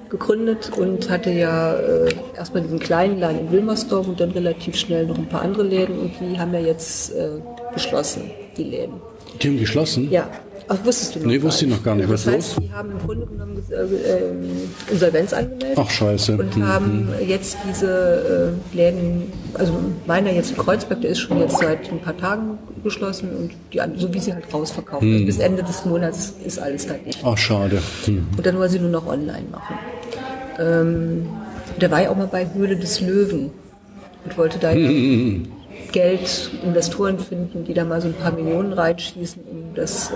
S2: gegründet und hatte ja äh, erstmal diesen kleinen Laden in Wilmersdorf und dann relativ schnell noch ein paar andere Läden und die haben ja jetzt äh, geschlossen, die Läden.
S3: Die haben geschlossen.
S2: Ja. Ach, wusstest du noch
S3: Nee,
S2: gar
S3: wusste ich noch gar nicht. Was
S2: das
S3: ist
S2: heißt,
S3: los?
S2: die haben im Grunde genommen äh, ähm, Insolvenz angemeldet.
S3: Ach scheiße.
S2: Und
S3: Hm.
S2: haben jetzt diese äh, Läden, also meiner jetzt in Kreuzberg, der ist schon jetzt seit ein paar Tagen geschlossen und die, so wie sie halt rausverkaufen.
S3: Hm.
S2: Also bis Ende des Monats ist alles halt nicht.
S3: Ach schade. Hm.
S2: Und dann wollen sie nur noch online machen. Ähm, der war ja auch mal bei Höhle des Löwen und wollte da [LAUGHS] Geld, Investoren finden, die da mal so ein paar Millionen reinschießen, um das äh,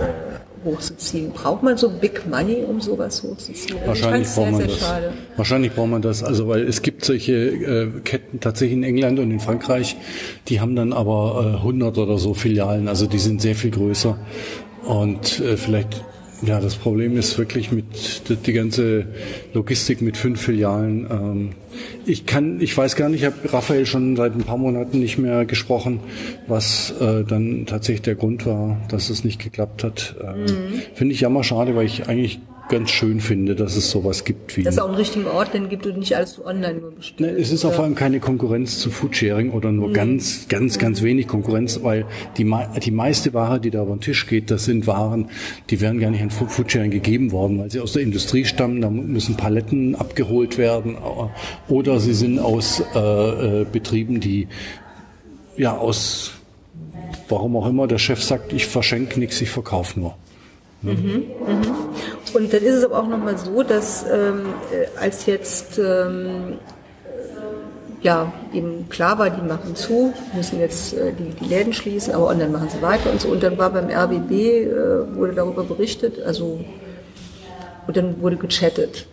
S2: hochzuziehen. Braucht man so Big Money, um sowas hochzuziehen? Also
S3: Wahrscheinlich
S2: ich
S3: braucht man
S2: sehr,
S3: das.
S2: schade.
S3: Wahrscheinlich braucht man das. Also weil es gibt solche äh, Ketten tatsächlich in England und in Frankreich, die haben dann aber äh, 100 oder so Filialen. Also die sind sehr viel größer. Und äh, vielleicht, ja, das Problem ist wirklich mit die, ganze Logistik mit fünf Filialen. Ähm, ich kann, ich weiß gar nicht, ich habe Raphael schon seit ein paar Monaten nicht mehr gesprochen, was äh, dann tatsächlich der Grund war, dass es nicht geklappt hat. Ähm, Finde ich jammer schade, weil ich eigentlich ganz schön finde, dass es sowas gibt wie.
S2: Dass es auch einen richtigen Ort denn gibt und nicht alles online nur
S3: Ne,
S2: bestellt.
S3: es ist auch vor allem keine Konkurrenz zu Foodsharing oder nur ganz, ganz, ganz wenig Konkurrenz, weil die, die meiste Ware, die da über den Tisch geht, das sind Waren, die wären gar nicht an Fo- Foodsharing gegeben worden, weil sie aus der Industrie stammen, da müssen Paletten abgeholt werden äh, oder sie sind aus äh, äh, Betrieben, die ja aus warum auch immer der Chef sagt, ich verschenke nichts, ich verkaufe nur.
S2: Und dann ist es aber auch nochmal so, dass ähm, äh, als jetzt ähm, ja eben klar war, die machen zu, müssen jetzt äh, die, die Läden schließen, aber online machen sie weiter und so. Und dann war beim RBB, äh, wurde darüber berichtet, also und dann wurde gechattet.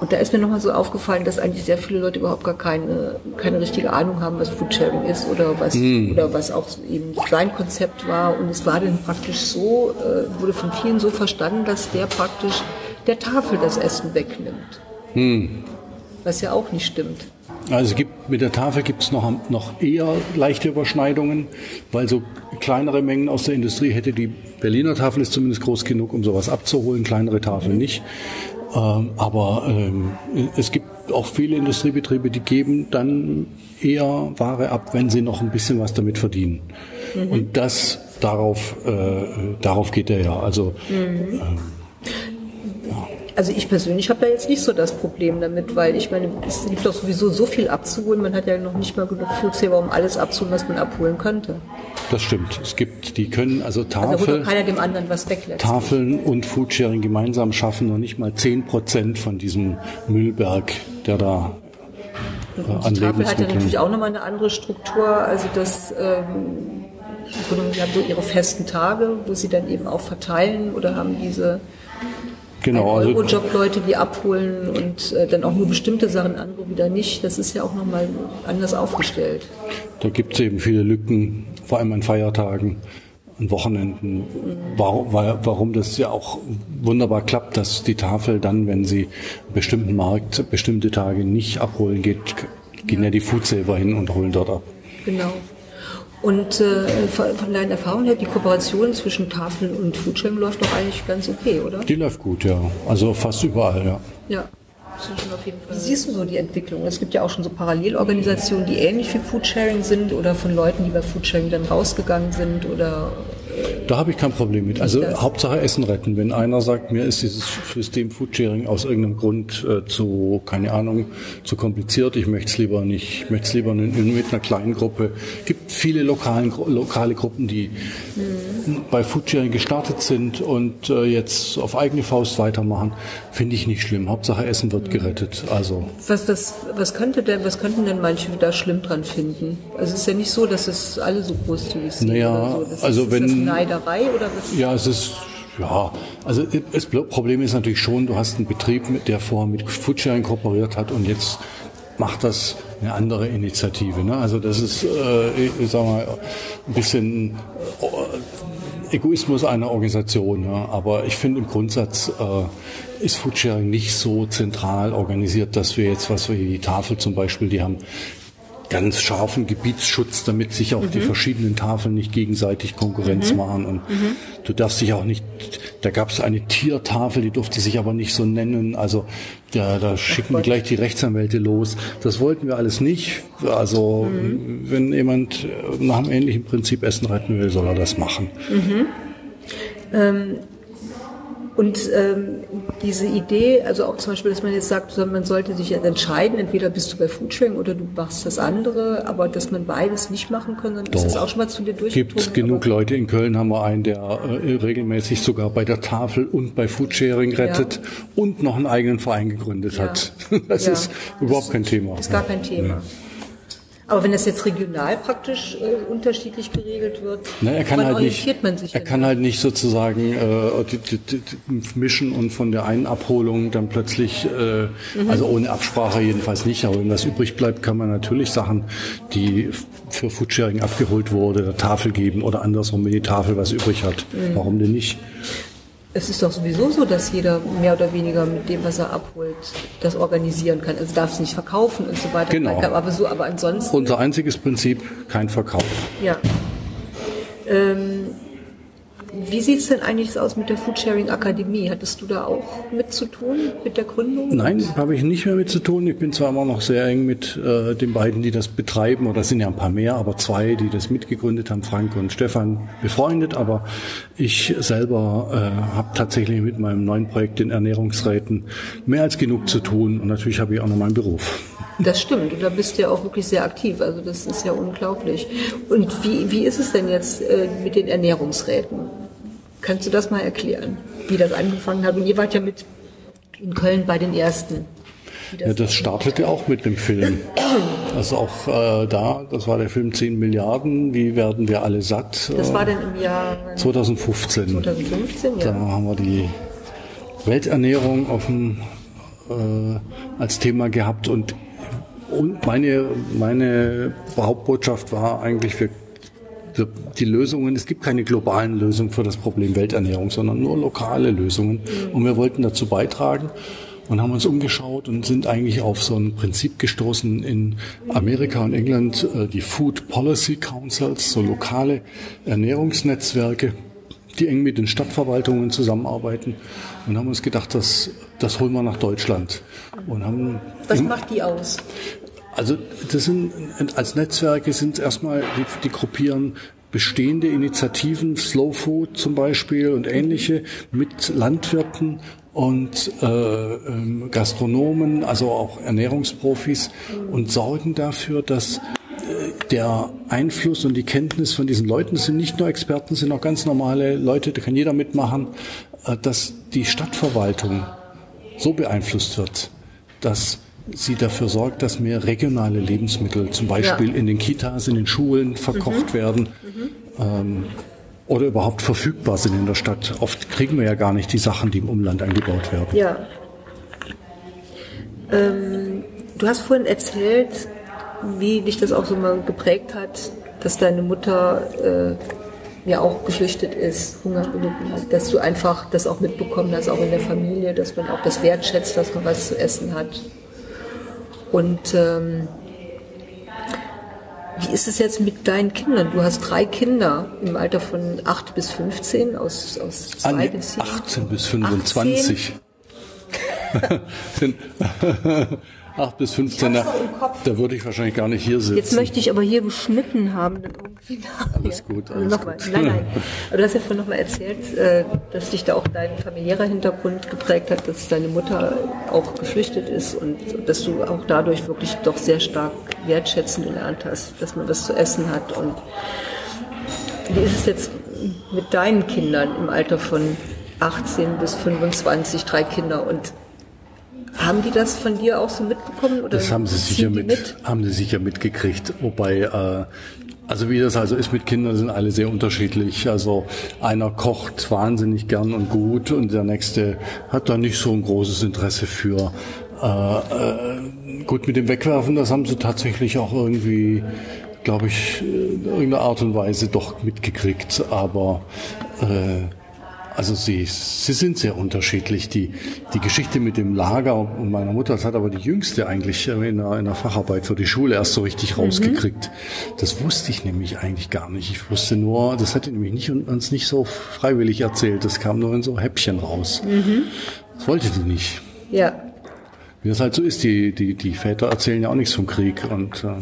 S2: Und da ist mir nochmal so aufgefallen, dass eigentlich sehr viele Leute überhaupt gar keine, keine richtige Ahnung haben, was Foodsharing ist oder was, oder was auch eben sein Konzept war. Und es war dann praktisch so, äh, wurde von vielen so verstanden, dass der praktisch der Tafel das Essen wegnimmt. Was ja auch nicht stimmt.
S3: Also gibt, mit der Tafel gibt es noch, noch eher leichte Überschneidungen, weil so kleinere Mengen aus der Industrie hätte die Berliner Tafel ist zumindest groß genug, um sowas abzuholen, kleinere Tafeln nicht. Ähm, aber ähm, es gibt auch viele Industriebetriebe, die geben dann eher Ware ab, wenn sie noch ein bisschen was damit verdienen. Und das darauf, äh, darauf geht er ja. Also
S2: Also ich persönlich habe da jetzt nicht so das Problem damit, weil ich meine, es gibt doch sowieso so viel abzuholen. Man hat ja noch nicht mal genug Flugsheber, um alles abzuholen, was man abholen könnte.
S3: das stimmt. Es gibt, die können also
S2: Also da holt
S3: Tafel.
S2: doch keiner dem anderen was weg letztlich.
S3: Tafeln und Foodsharing gemeinsam schaffen noch nicht mal 10 Prozent von diesem Müllberg, der da äh, an
S2: Die Tafel hat ja natürlich auch nochmal eine andere Struktur. Also das, ähm, die haben so ihre festen Tage, wo sie dann eben auch verteilen oder haben diese
S3: Genau, also
S2: Euro-Job-Leute, die abholen und äh, dann auch nur bestimmte Sachen, andere wieder nicht. Das ist ja auch nochmal anders aufgestellt.
S3: da gibt es eben viele Lücken, vor allem an Feiertagen, an Wochenenden. Warum, warum das ja auch wunderbar klappt, dass die Tafel dann, wenn sie einen bestimmten Markt bestimmte Tage nicht abholen geht, gehen ja die Foodsaver hin und holen dort ab.
S2: Genau. Und äh, von, von deinen Erfahrungen her, die Kooperation zwischen Tafeln und Foodsharing läuft doch eigentlich ganz okay, oder?
S3: Die läuft gut, ja. Also fast überall, ja.
S2: Ja. Wie siehst du so die Entwicklung? Es gibt ja auch schon so Parallelorganisationen, die ähnlich wie Foodsharing sind oder von Leuten, die bei Foodsharing dann rausgegangen sind oder
S3: da habe ich kein Problem mit. Also Hauptsache Essen retten. Wenn einer sagt, mir ist dieses System Foodsharing aus irgendeinem Grund äh, zu, keine Ahnung, zu kompliziert, ich möchte es lieber nicht, ich möchte es lieber mit einer kleinen Gruppe. Es gibt viele lokalen, lokale Gruppen, die mhm. bei Foodsharing gestartet sind und äh, jetzt auf eigene Faust weitermachen. Finde ich nicht schlimm. Hauptsache Essen wird gerettet. Also.
S2: Was, das, was könnte denn, was könnten denn manche da schlimm dran finden? Also es ist ja nicht so, dass es alle so großzügig sind.
S3: Naja,
S2: so.
S3: also
S2: ist,
S3: wenn,
S2: Neiderei oder was?
S3: Ja, es ist ja, also das Problem ist natürlich schon, du hast einen Betrieb, der vorher mit Foodsharing kooperiert hat und jetzt macht das eine andere Initiative. Ne? Also das ist, äh, ich sag mal, ein bisschen äh, Egoismus einer Organisation. Ja? Aber ich finde im Grundsatz äh, ist Foodsharing nicht so zentral organisiert, dass wir jetzt, was wir hier die Tafel zum Beispiel, die haben ganz scharfen Gebietsschutz, damit sich auch mhm. die verschiedenen Tafeln nicht gegenseitig Konkurrenz mhm. machen. Und mhm. du darfst dich auch nicht, da gab es eine Tiertafel, die durfte sich aber nicht so nennen. Also da, da schicken wir gleich die Rechtsanwälte los. Das wollten wir alles nicht. Also mhm. wenn jemand nach einem ähnlichen Prinzip Essen retten will, soll er das machen.
S2: Mhm. Ähm und ähm, diese Idee, also auch zum Beispiel, dass man jetzt sagt, man sollte sich jetzt entscheiden, entweder bist du bei Foodsharing oder du machst das andere, aber dass man beides nicht machen kann, dann ist das auch schon mal zu dir durchgekommen.
S3: Gibt genug Leute. In Köln haben wir einen, der äh, regelmäßig sogar bei der Tafel und bei Foodsharing rettet ja. und noch einen eigenen Verein gegründet ja. hat. [LAUGHS] Das ja. ist überhaupt kein Thema.
S2: Ist gar kein Thema. Aber wenn das jetzt regional praktisch äh, unterschiedlich geregelt wird,
S3: Na, er kann halt nicht, man sich? Er kann halt nicht sozusagen äh, die, die, die, mischen und von der einen Abholung dann plötzlich, äh, mhm. also ohne Absprache jedenfalls nicht, aber wenn was übrig bleibt, kann man natürlich Sachen, die für Foodsharing abgeholt wurde, der Tafel geben oder andersrum, wenn die Tafel was übrig hat. Mhm. Warum denn nicht?
S2: Es ist doch sowieso so, dass jeder mehr oder weniger mit dem, was er abholt, das organisieren kann. Also darf es nicht verkaufen und so weiter.
S3: Genau.
S2: Aber so, aber ansonsten.
S3: Unser einziges Prinzip, kein Verkauf.
S2: Ja. Ähm, wie sieht es denn eigentlich aus mit der Foodsharing Akademie? Hattest du da auch mit zu tun, mit der Gründung?
S3: Nein, habe ich nicht mehr mit zu tun. Ich bin zwar immer noch sehr eng mit äh, den beiden, die das betreiben, oder es sind ja ein paar mehr, aber zwei, die das mitgegründet haben, Frank und Stefan, befreundet. Aber ich selber äh, habe tatsächlich mit meinem neuen Projekt, den Ernährungsräten, mehr als genug zu tun. Und natürlich habe ich auch noch meinen Beruf.
S2: Das stimmt. Und da bist du ja auch wirklich sehr aktiv. Also das ist ja unglaublich. Und wie, wie ist es denn jetzt äh, mit den Ernährungsräten? Kannst du das mal erklären, wie das angefangen hat? Und ihr wart ja mit in Köln bei den ersten.
S3: Das ja, das startete auch mit dem Film. [CLEARS THROAT] Also auch äh, da, das war der Film 10 Milliarden, wie werden wir alle satt?
S2: Das war dann im Jahr
S3: 2015.
S2: 2015, ja.
S3: Da haben wir die Welternährung dem, äh, als Thema gehabt und, und meine, meine Hauptbotschaft war eigentlich, wir die Lösungen, es gibt keine globalen Lösungen für das Problem Welternährung, sondern nur lokale Lösungen. Und wir wollten dazu beitragen und haben uns umgeschaut und sind eigentlich auf so ein Prinzip gestoßen in Amerika und England, äh, die Food Policy Councils, so lokale Ernährungsnetzwerke, die eng mit den Stadtverwaltungen zusammenarbeiten und haben uns gedacht, das, das holen wir nach Deutschland. Und haben
S2: Was macht die aus?
S3: Also das sind als Netzwerke sind erstmal die, die gruppieren bestehende Initiativen, Slow Food zum Beispiel und ähnliche mit Landwirten und äh, ähm, Gastronomen, also auch Ernährungsprofis und sorgen dafür, dass äh, der Einfluss und die Kenntnis von diesen Leuten das sind nicht nur Experten, sind auch ganz normale Leute, da kann jeder mitmachen, äh, dass die Stadtverwaltung so beeinflusst wird, dass sie dafür sorgt, dass mehr regionale Lebensmittel zum Beispiel ja. in den Kitas, in den Schulen verkocht mhm. werden mhm. Ähm, oder überhaupt verfügbar sind in der Stadt. Oft kriegen wir ja gar nicht die Sachen, die im Umland angebaut werden.
S2: Ja. Ähm, du hast vorhin erzählt, wie dich das auch so mal geprägt hat, dass deine Mutter äh, ja auch geflüchtet ist, Hunger gelitten hat, dass du einfach das auch mitbekommen hast, auch in der Familie, dass man auch das wertschätzt, dass man was zu essen hat. Und ähm, wie ist es jetzt mit deinen Kindern? Du hast drei Kinder im Alter von 8 bis 15 aus, aus
S3: zwei Beziehungen. 18 bis 25. sind [LAUGHS] [LAUGHS] 8 bis 15, da, da würde ich wahrscheinlich gar nicht hier sitzen.
S2: Jetzt möchte ich aber hier geschnitten haben. [LAUGHS]
S3: Alles gut,
S2: Also
S3: alles
S2: nochmal,
S3: gut.
S2: nein, nein. [LAUGHS] Aber du hast ja vorhin nochmal erzählt, äh, dass dich da auch dein familiärer Hintergrund geprägt hat, dass deine Mutter auch geflüchtet ist und dass du auch dadurch wirklich doch sehr stark wertschätzen gelernt hast, dass man was zu essen hat. Und wie ist es jetzt mit deinen Kindern im Alter von 18 bis 25, drei Kinder und haben die das von dir auch so mitbekommen? Oder
S3: Das haben sie sicher
S2: die
S3: mit, haben sie sicher mitgekriegt. Wobei, äh, also wie das also ist mit Kindern, sind alle sehr unterschiedlich. Also einer kocht wahnsinnig gern und gut und der nächste hat da nicht so ein großes Interesse für. Äh, äh, gut mit dem Wegwerfen, das haben sie tatsächlich auch irgendwie, glaube ich, in irgendeiner Art und Weise doch mitgekriegt. Aber äh, also sie, sie sind sehr unterschiedlich. Die, die Geschichte mit dem Lager meiner Mutter, das hat aber die Jüngste eigentlich in der, in der Facharbeit für die Schule erst so richtig rausgekriegt. Das wusste ich nämlich eigentlich gar nicht. Ich wusste nur, das hat nämlich nicht, uns nicht so freiwillig erzählt. Das kam nur in so Häppchen raus. Das wollte die nicht.
S2: Ja,
S3: Wie das halt so ist, die, die, die Väter erzählen ja auch nichts vom Krieg. Und ähm,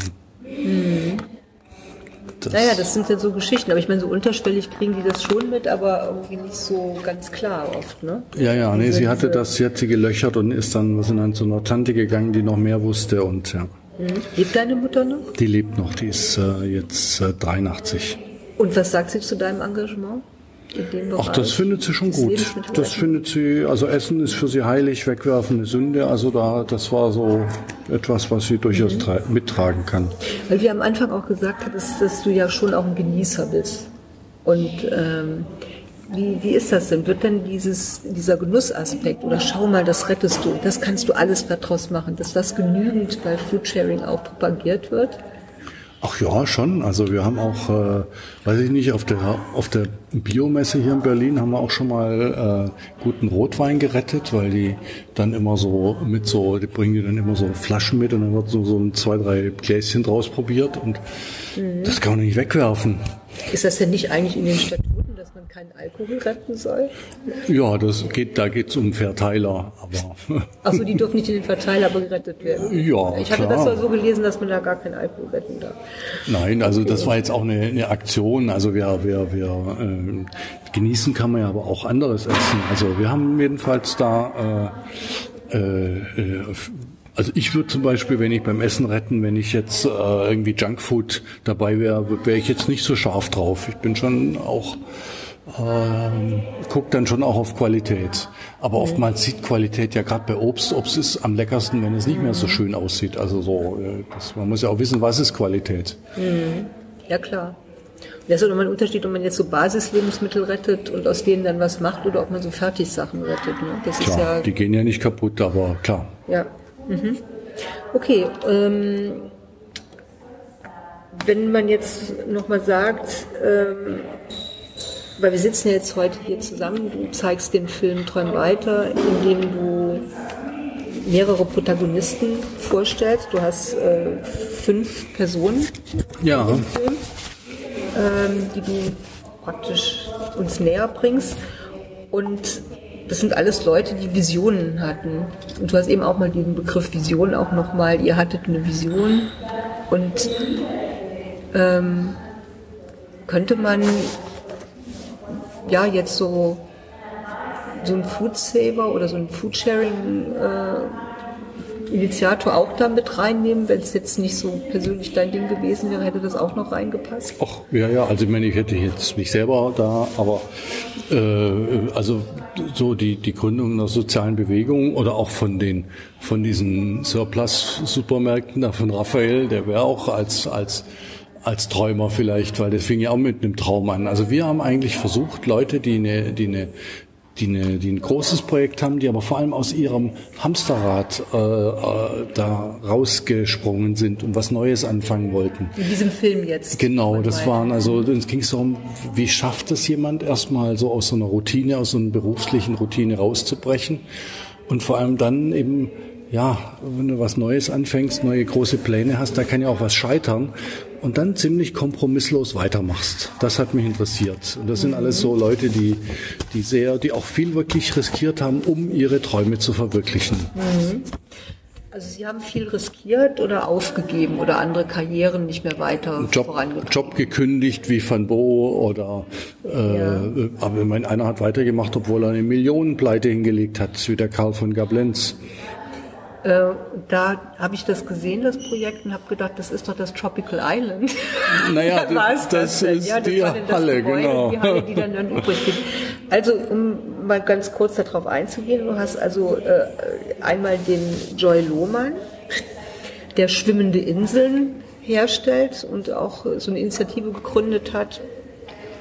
S3: das,
S2: Naja, das sind ja so Geschichten, aber ich meine, so unterschwellig kriegen die das schon mit, aber irgendwie nicht so ganz klar oft, ne?
S3: Ja, ja, nee, sie hatte das, sie hat sie gelöchert und ist dann, was sind dann zu einer Tante gegangen, die noch mehr wusste und ja.
S2: Mhm. Lebt deine Mutter noch?
S3: Die lebt noch, die ist äh, jetzt äh, 83.
S2: Und was sagt sie zu deinem Engagement in dem Bereich?
S3: Ach, das findet sie schon
S2: Das
S3: gut. Das findet sie, also Essen ist für sie heilig, wegwerfen eine Sünde. Also da, das war so etwas, was sie durchaus
S2: Mhm.
S3: tra- mittragen kann.
S2: Weil wir am Anfang auch gesagt hattest, dass du ja schon auch ein Genießer bist. Und ähm, wie, wie ist das denn? Wird denn dieses, dieser Genussaspekt oder schau mal, das rettest du, das kannst du alles daraus machen, dass das genügend bei Foodsharing auch propagiert wird?
S3: Ach ja, schon. Also wir haben auch, äh, weiß ich nicht, auf der auf der Biomesse hier in Berlin haben wir auch schon mal äh, guten Rotwein gerettet, weil die dann immer so mit so, die bringen die dann immer so Flaschen mit und dann wird so, so ein zwei, drei Gläschen draus probiert und das kann man nicht wegwerfen.
S2: Ist das denn nicht eigentlich in den Statuten, dass man keinen Alkohol retten soll?
S3: Ja, das geht, da geht's um Verteiler, aber
S2: Achso, die dürfen nicht in den Verteiler gerettet werden.
S3: Ja,
S2: Ich hatte
S3: klar.
S2: das mal so gelesen, dass man da gar keinen Alkohol retten darf.
S3: Nein, also das war jetzt auch eine, eine Aktion. Also wir, wir, wir äh, genießen kann man ja aber auch anderes essen. Also wir haben jedenfalls da äh, äh, äh, also ich würde zum Beispiel, wenn ich beim Essen retten, wenn ich jetzt äh, irgendwie Junkfood dabei wäre, wäre ich jetzt nicht so scharf drauf. Ich bin schon auch ähm, guckt dann schon auch auf Qualität. Aber oftmals sieht Qualität ja gerade bei Obst, Obst ist am leckersten, wenn es nicht mehr so schön aussieht. Also so, äh, das, man muss ja auch wissen, was ist Qualität.
S2: Ja, klar. Und das ist auch nochmal ein Unterschied, ob man jetzt so Basislebensmittel rettet und aus denen dann was macht oder ob man so Fertigsachen rettet. Ne? Das ist
S3: Klar,
S2: ja.
S3: die gehen ja nicht kaputt, aber klar.
S2: ja. Mhm. Okay. Ähm, wenn man jetzt nochmal sagt, ähm, weil wir sitzen ja jetzt heute hier zusammen, du zeigst den Film Träum weiter, in dem du mehrere Protagonisten vorstellst. Du hast äh, fünf Personen
S3: Ja,
S2: Film, ähm, die du praktisch uns näher bringst. Und das sind alles Leute, die Visionen hatten. Und du hast eben auch mal diesen Begriff Vision auch nochmal, ihr hattet eine Vision. Und ähm, könnte man ja jetzt so so ein Food Saver oder so ein Foodsharing äh, Initiator auch da mit reinnehmen, wenn es jetzt nicht so persönlich dein Ding gewesen wäre, hätte das auch noch reingepasst?
S3: Ach, ja, ja, also ich meine, ich hätte jetzt nicht selber da, aber äh, also so die, die Gründung einer sozialen Bewegung oder auch von den von diesen Surplus-Supermärkten da von Raphael, der wäre auch als als als Träumer vielleicht, weil das fing ja auch mit einem Traum an. Also wir haben eigentlich versucht, Leute, die eine, die eine die, eine, die ein großes Projekt haben, die aber vor allem aus ihrem Hamsterrad äh, äh, da rausgesprungen sind und was Neues anfangen wollten.
S2: In diesem Film jetzt.
S3: Genau, das waren also, es ging darum, wie schafft es jemand erstmal so aus so einer Routine, aus so einer beruflichen Routine rauszubrechen und vor allem dann eben, ja, wenn du was Neues anfängst, neue große Pläne hast, da kann ja auch was scheitern und dann ziemlich kompromisslos weitermachst. Das hat mich interessiert. Und das sind alles so Leute, die, die sehr, die auch viel wirklich riskiert haben, um ihre Träume zu verwirklichen.
S2: Also Sie haben viel riskiert oder aufgegeben oder andere Karrieren nicht mehr weiter
S3: Job,
S2: vorangetrieben?
S3: Job gekündigt wie Van Bo oder äh,
S2: Ja.
S3: aber ich meine, einer hat weitergemacht, obwohl er eine Millionenpleite hingelegt hat, wie der Karl von Gablenz.
S2: Äh, da habe ich das gesehen, das Projekt, und habe gedacht, das ist doch das Tropical Island. [LAUGHS]
S3: Naja,
S2: Da
S3: das
S2: denn.
S3: ist
S2: ja, das
S3: die
S2: das
S3: Halle,
S2: Gebäude,
S3: genau.
S2: Die Halle, die dann, dann übrig blieb. Also, um mal ganz kurz darauf einzugehen, du hast also äh, einmal den Joy Lohmann, der schwimmende Inseln herstellt und auch so eine Initiative gegründet hat.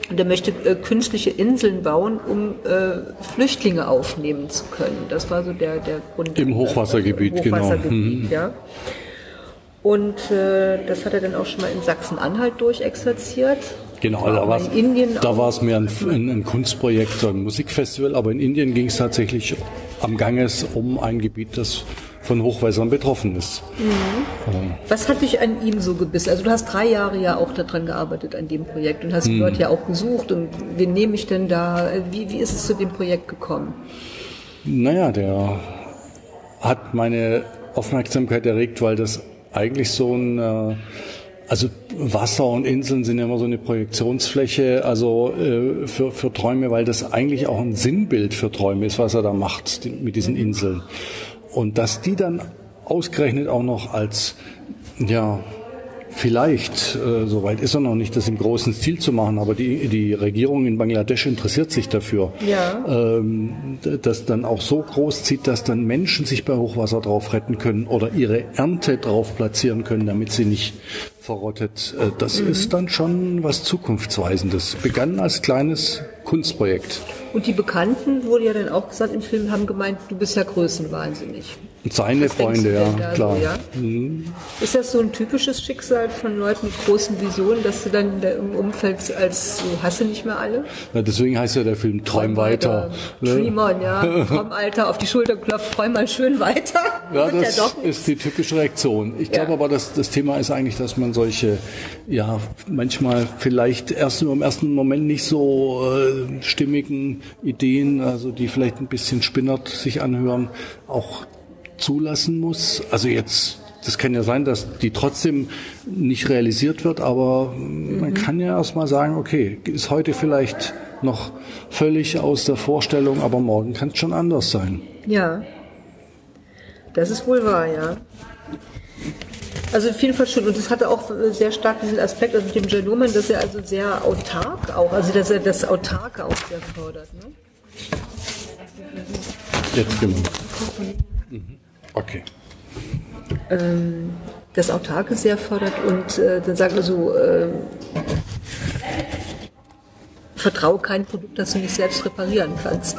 S2: Und er möchte äh, künstliche Inseln bauen, um äh, Flüchtlinge aufnehmen zu können. Das war so der, der Grund.
S3: Im Hochwassergebiet, genau.
S2: Hochwassergebiet, ja. Und äh, das hat er dann auch schon mal in Sachsen-Anhalt durchexerziert.
S3: Genau, da war es
S2: in Indien
S3: da
S2: auch.
S3: war es mehr ein, ein, ein Kunstprojekt, so ein Musikfestival, aber in Indien ging es tatsächlich am Ganges um ein Gebiet, das von Hochwässern betroffen ist.
S2: Was hat dich an ihm so gebissen? Also du hast drei Jahre ja auch daran gearbeitet an dem Projekt und hast die Leute ja auch gesucht und wen nehme ich denn da? Wie, wie ist es zu dem Projekt gekommen?
S3: Naja, der hat meine Aufmerksamkeit erregt, weil das eigentlich so ein, äh, also Wasser und Inseln sind ja immer so eine Projektionsfläche, also äh, für, für Träume, weil das eigentlich auch ein Sinnbild für Träume ist, was er da macht die, mit diesen Inseln. Und dass die dann ausgerechnet auch noch als, ja, Vielleicht, äh, soweit ist er noch nicht, das im großen Stil zu machen, aber die, die Regierung in Bangladesch interessiert sich dafür,
S2: Ja.
S3: ähm, das dann auch so groß zieht, dass dann Menschen sich bei Hochwasser drauf retten können oder ihre Ernte drauf platzieren können, damit sie nicht verrottet. Äh, das ist dann schon was Zukunftsweisendes. Begann als kleines Kunstprojekt.
S2: Und die Bekannten, wurde ja dann auch gesagt im Film, haben gemeint, du bist ja größenwahnsinnig.
S3: Seine
S2: Was
S3: Freunde, ja,
S2: da so,
S3: klar.
S2: ja? Ist das so ein typisches Schicksal von Leuten mit großen Visionen, dass du dann da im Umfeld als so hasse nicht mehr alle?
S3: Ja, deswegen heißt ja der Film Träum weiter. ne?
S2: Dream on, ja. Komm, [LAUGHS] Alter, auf die Schulter klopft, träum mal schön weiter.
S3: Ja,
S2: Wird
S3: das
S2: ja
S3: ist die typische Reaktion. Ich glaube aber, dass das Thema ist eigentlich, dass man solche, ja, manchmal vielleicht erst im ersten Moment nicht so äh, stimmigen Ideen, also die vielleicht ein bisschen spinnert sich anhören, auch zulassen muss. Also jetzt, das kann ja sein, dass die trotzdem nicht realisiert wird, aber man kann ja erstmal sagen, okay, ist heute vielleicht noch völlig aus der Vorstellung, aber morgen kann es schon anders sein.
S2: Ja. Das ist wohl wahr, ja. Also auf jeden Fall schon. Und das hatte auch sehr stark diesen Aspekt, also mit dem Genumen, dass er also sehr autark auch, also dass er das Autarke auch sehr fördert. Ne?
S3: Jetzt genau. Mhm. Okay.
S2: ähm, das Autarke sehr fördert und äh, dann sagt er so, äh, vertraue kein Produkt, das du nicht selbst reparieren kannst.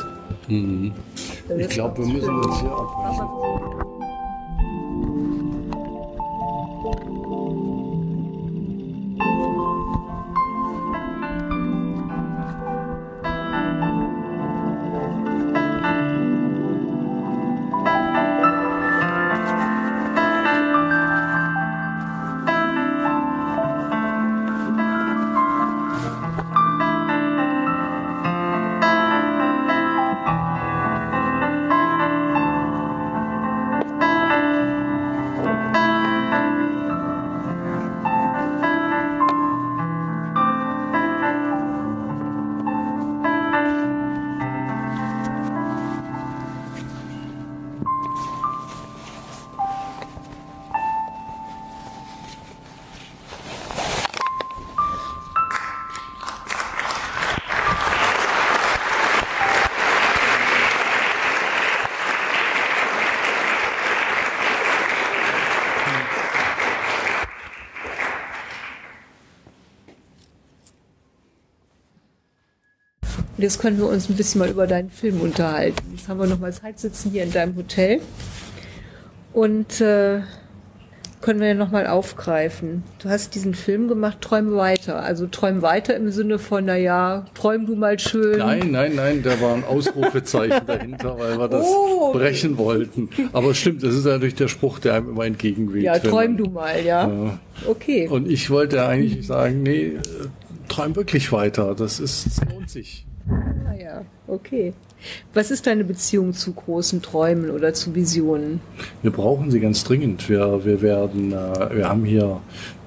S3: Ich glaube, wir müssen uns hier abwechseln.
S2: Jetzt können wir uns ein bisschen mal über deinen Film unterhalten. Jetzt haben wir noch mal Zeit, sitzen hier in deinem Hotel. Und äh, können wir ja nochmal aufgreifen. Du hast diesen Film gemacht, Träum weiter. Also träum weiter im Sinne von, naja, träum du mal schön.
S3: Nein, nein, nein, da war ein Ausrufezeichen [LAUGHS] dahinter, weil wir das oh, brechen wollten. Aber stimmt, das ist natürlich der Spruch, der einem immer entgegenweht.
S2: Ja, träum du mal, ja. ja. Okay.
S3: Und ich wollte eigentlich sagen, nee, träum wirklich weiter. Das ist, das lohnt sich.
S2: Ah ja, okay. Was ist deine Beziehung zu großen Träumen oder zu Visionen?
S3: Wir brauchen sie ganz dringend. Wir, wir werden, äh, wir haben hier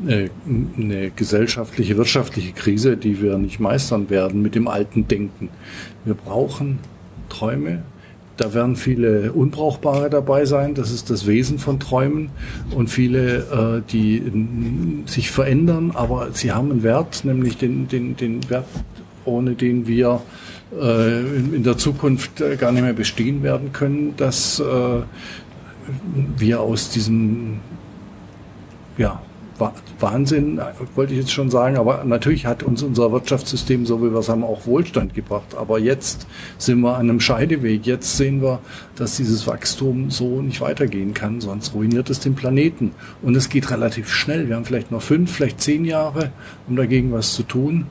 S3: äh, eine gesellschaftliche, wirtschaftliche Krise, die wir nicht meistern werden mit dem alten Denken. Wir brauchen Träume. Da werden viele Unbrauchbare dabei sein. Das ist das Wesen von Träumen. Und viele, äh, die sich verändern, aber sie haben einen Wert, nämlich den, den, den Wert, ohne den wir äh, in der Zukunft äh, gar nicht mehr bestehen werden können, dass äh, wir aus diesem ja, Wahnsinn, wollte ich jetzt schon sagen, aber natürlich hat uns unser Wirtschaftssystem, so wie wir es haben, auch Wohlstand gebracht. Aber jetzt sind wir an einem Scheideweg. Jetzt sehen wir, dass dieses Wachstum so nicht weitergehen kann, sonst ruiniert es den Planeten. Und es geht relativ schnell. Wir haben vielleicht noch fünf, vielleicht zehn Jahre, um dagegen was zu tun.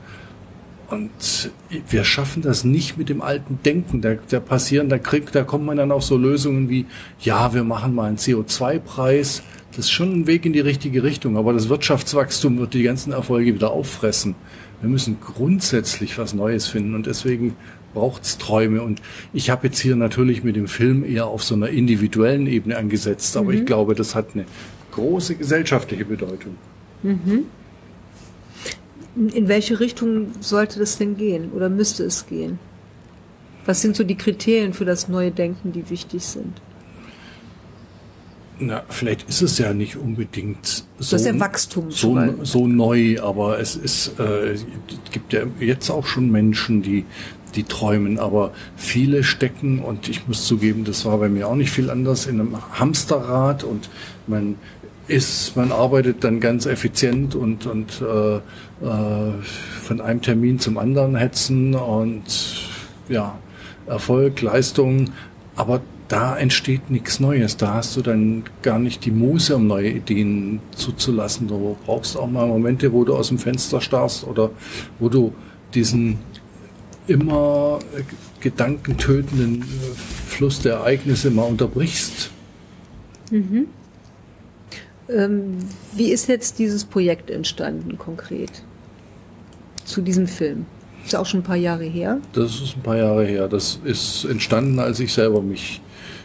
S3: Und wir schaffen das nicht mit dem alten Denken. Da, da passieren, da kriegt, da kommt man dann auf so Lösungen wie, ja, wir machen mal einen CO2-Preis. Das ist schon ein Weg in die richtige Richtung, aber das Wirtschaftswachstum wird die ganzen Erfolge wieder auffressen. Wir müssen grundsätzlich was Neues finden und deswegen braucht's Träume. Und ich habe jetzt hier natürlich mit dem Film eher auf so einer individuellen Ebene angesetzt, aber mhm. ich glaube, das hat eine große gesellschaftliche Bedeutung. Mhm.
S2: In welche Richtung sollte das denn gehen oder müsste es gehen? Was sind so die Kriterien für das neue Denken, die wichtig sind?
S3: Na, vielleicht ist es ja nicht unbedingt so,
S2: das ja Wachstum
S3: so, so neu, aber es ist, äh, es gibt ja jetzt auch schon Menschen, die, die träumen, aber viele stecken, und ich muss zugeben, das war bei mir auch nicht viel anders, in einem Hamsterrad und man ist, man arbeitet dann ganz effizient und, und äh, äh, von einem Termin zum anderen hetzen und ja, Erfolg, Leistung, aber da entsteht nichts Neues. Da hast du dann gar nicht die Muße, um neue Ideen zuzulassen. Du brauchst auch mal Momente, wo du aus dem Fenster starrst oder wo du diesen immer gedankentötenden Fluss der Ereignisse mal unterbrichst.
S2: Mhm. Ähm, wie ist jetzt dieses Projekt entstanden konkret zu diesem Film? Ist auch schon ein paar Jahre her?
S3: Das ist ein paar Jahre her. Das ist entstanden, als ich selber mich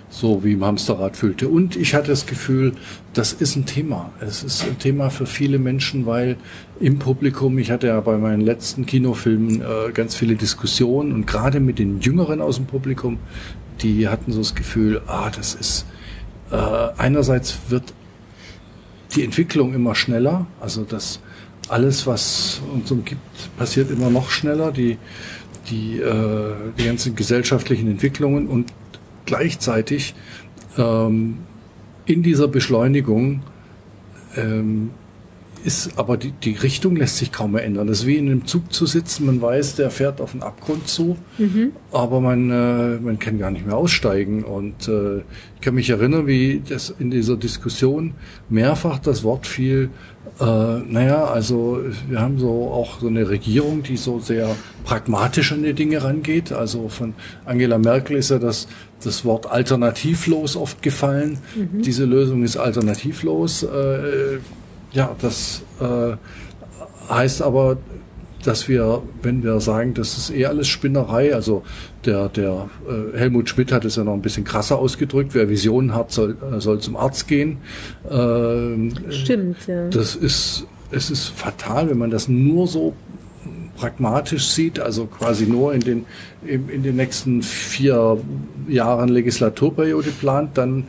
S3: so wie im Hamsterrad fühlte. Und ich hatte das Gefühl, das ist ein Thema. Es ist ein Thema für viele Menschen, weil im Publikum, ich hatte ja bei meinen letzten Kinofilmen äh, ganz viele Diskussionen und gerade mit den Jüngeren aus dem Publikum, die hatten so das Gefühl, ah, das ist, äh, einerseits wird die Entwicklung immer schneller. Also das alles, was uns umgibt, passiert immer noch schneller. Die, die, äh, die ganzen gesellschaftlichen Entwicklungen und gleichzeitig ähm, in dieser Beschleunigung ähm, ist aber die, die Richtung lässt sich kaum mehr ändern. Das ist wie in einem Zug zu sitzen, man weiß, der fährt auf den Abgrund zu, mhm. aber man, äh, man kann gar nicht mehr aussteigen. Und äh, ich kann mich erinnern, wie das in dieser Diskussion mehrfach das Wort fiel, äh, naja, also wir haben so auch so eine Regierung, die so sehr pragmatisch an die Dinge rangeht. Also von Angela Merkel ist ja das, das Wort alternativlos oft gefallen. Mhm. Diese Lösung ist alternativlos. Äh, ja, das äh, heißt aber, dass wir, wenn wir sagen, das ist eh alles Spinnerei, also der, der äh, Helmut Schmidt hat es ja noch ein bisschen krasser ausgedrückt, wer Visionen hat, soll, äh, soll zum Arzt gehen.
S2: Ähm, Stimmt, ja.
S3: Das ist, es ist fatal, wenn man das nur so pragmatisch sieht, also quasi nur in den, in den nächsten vier Jahren Legislaturperiode plant, dann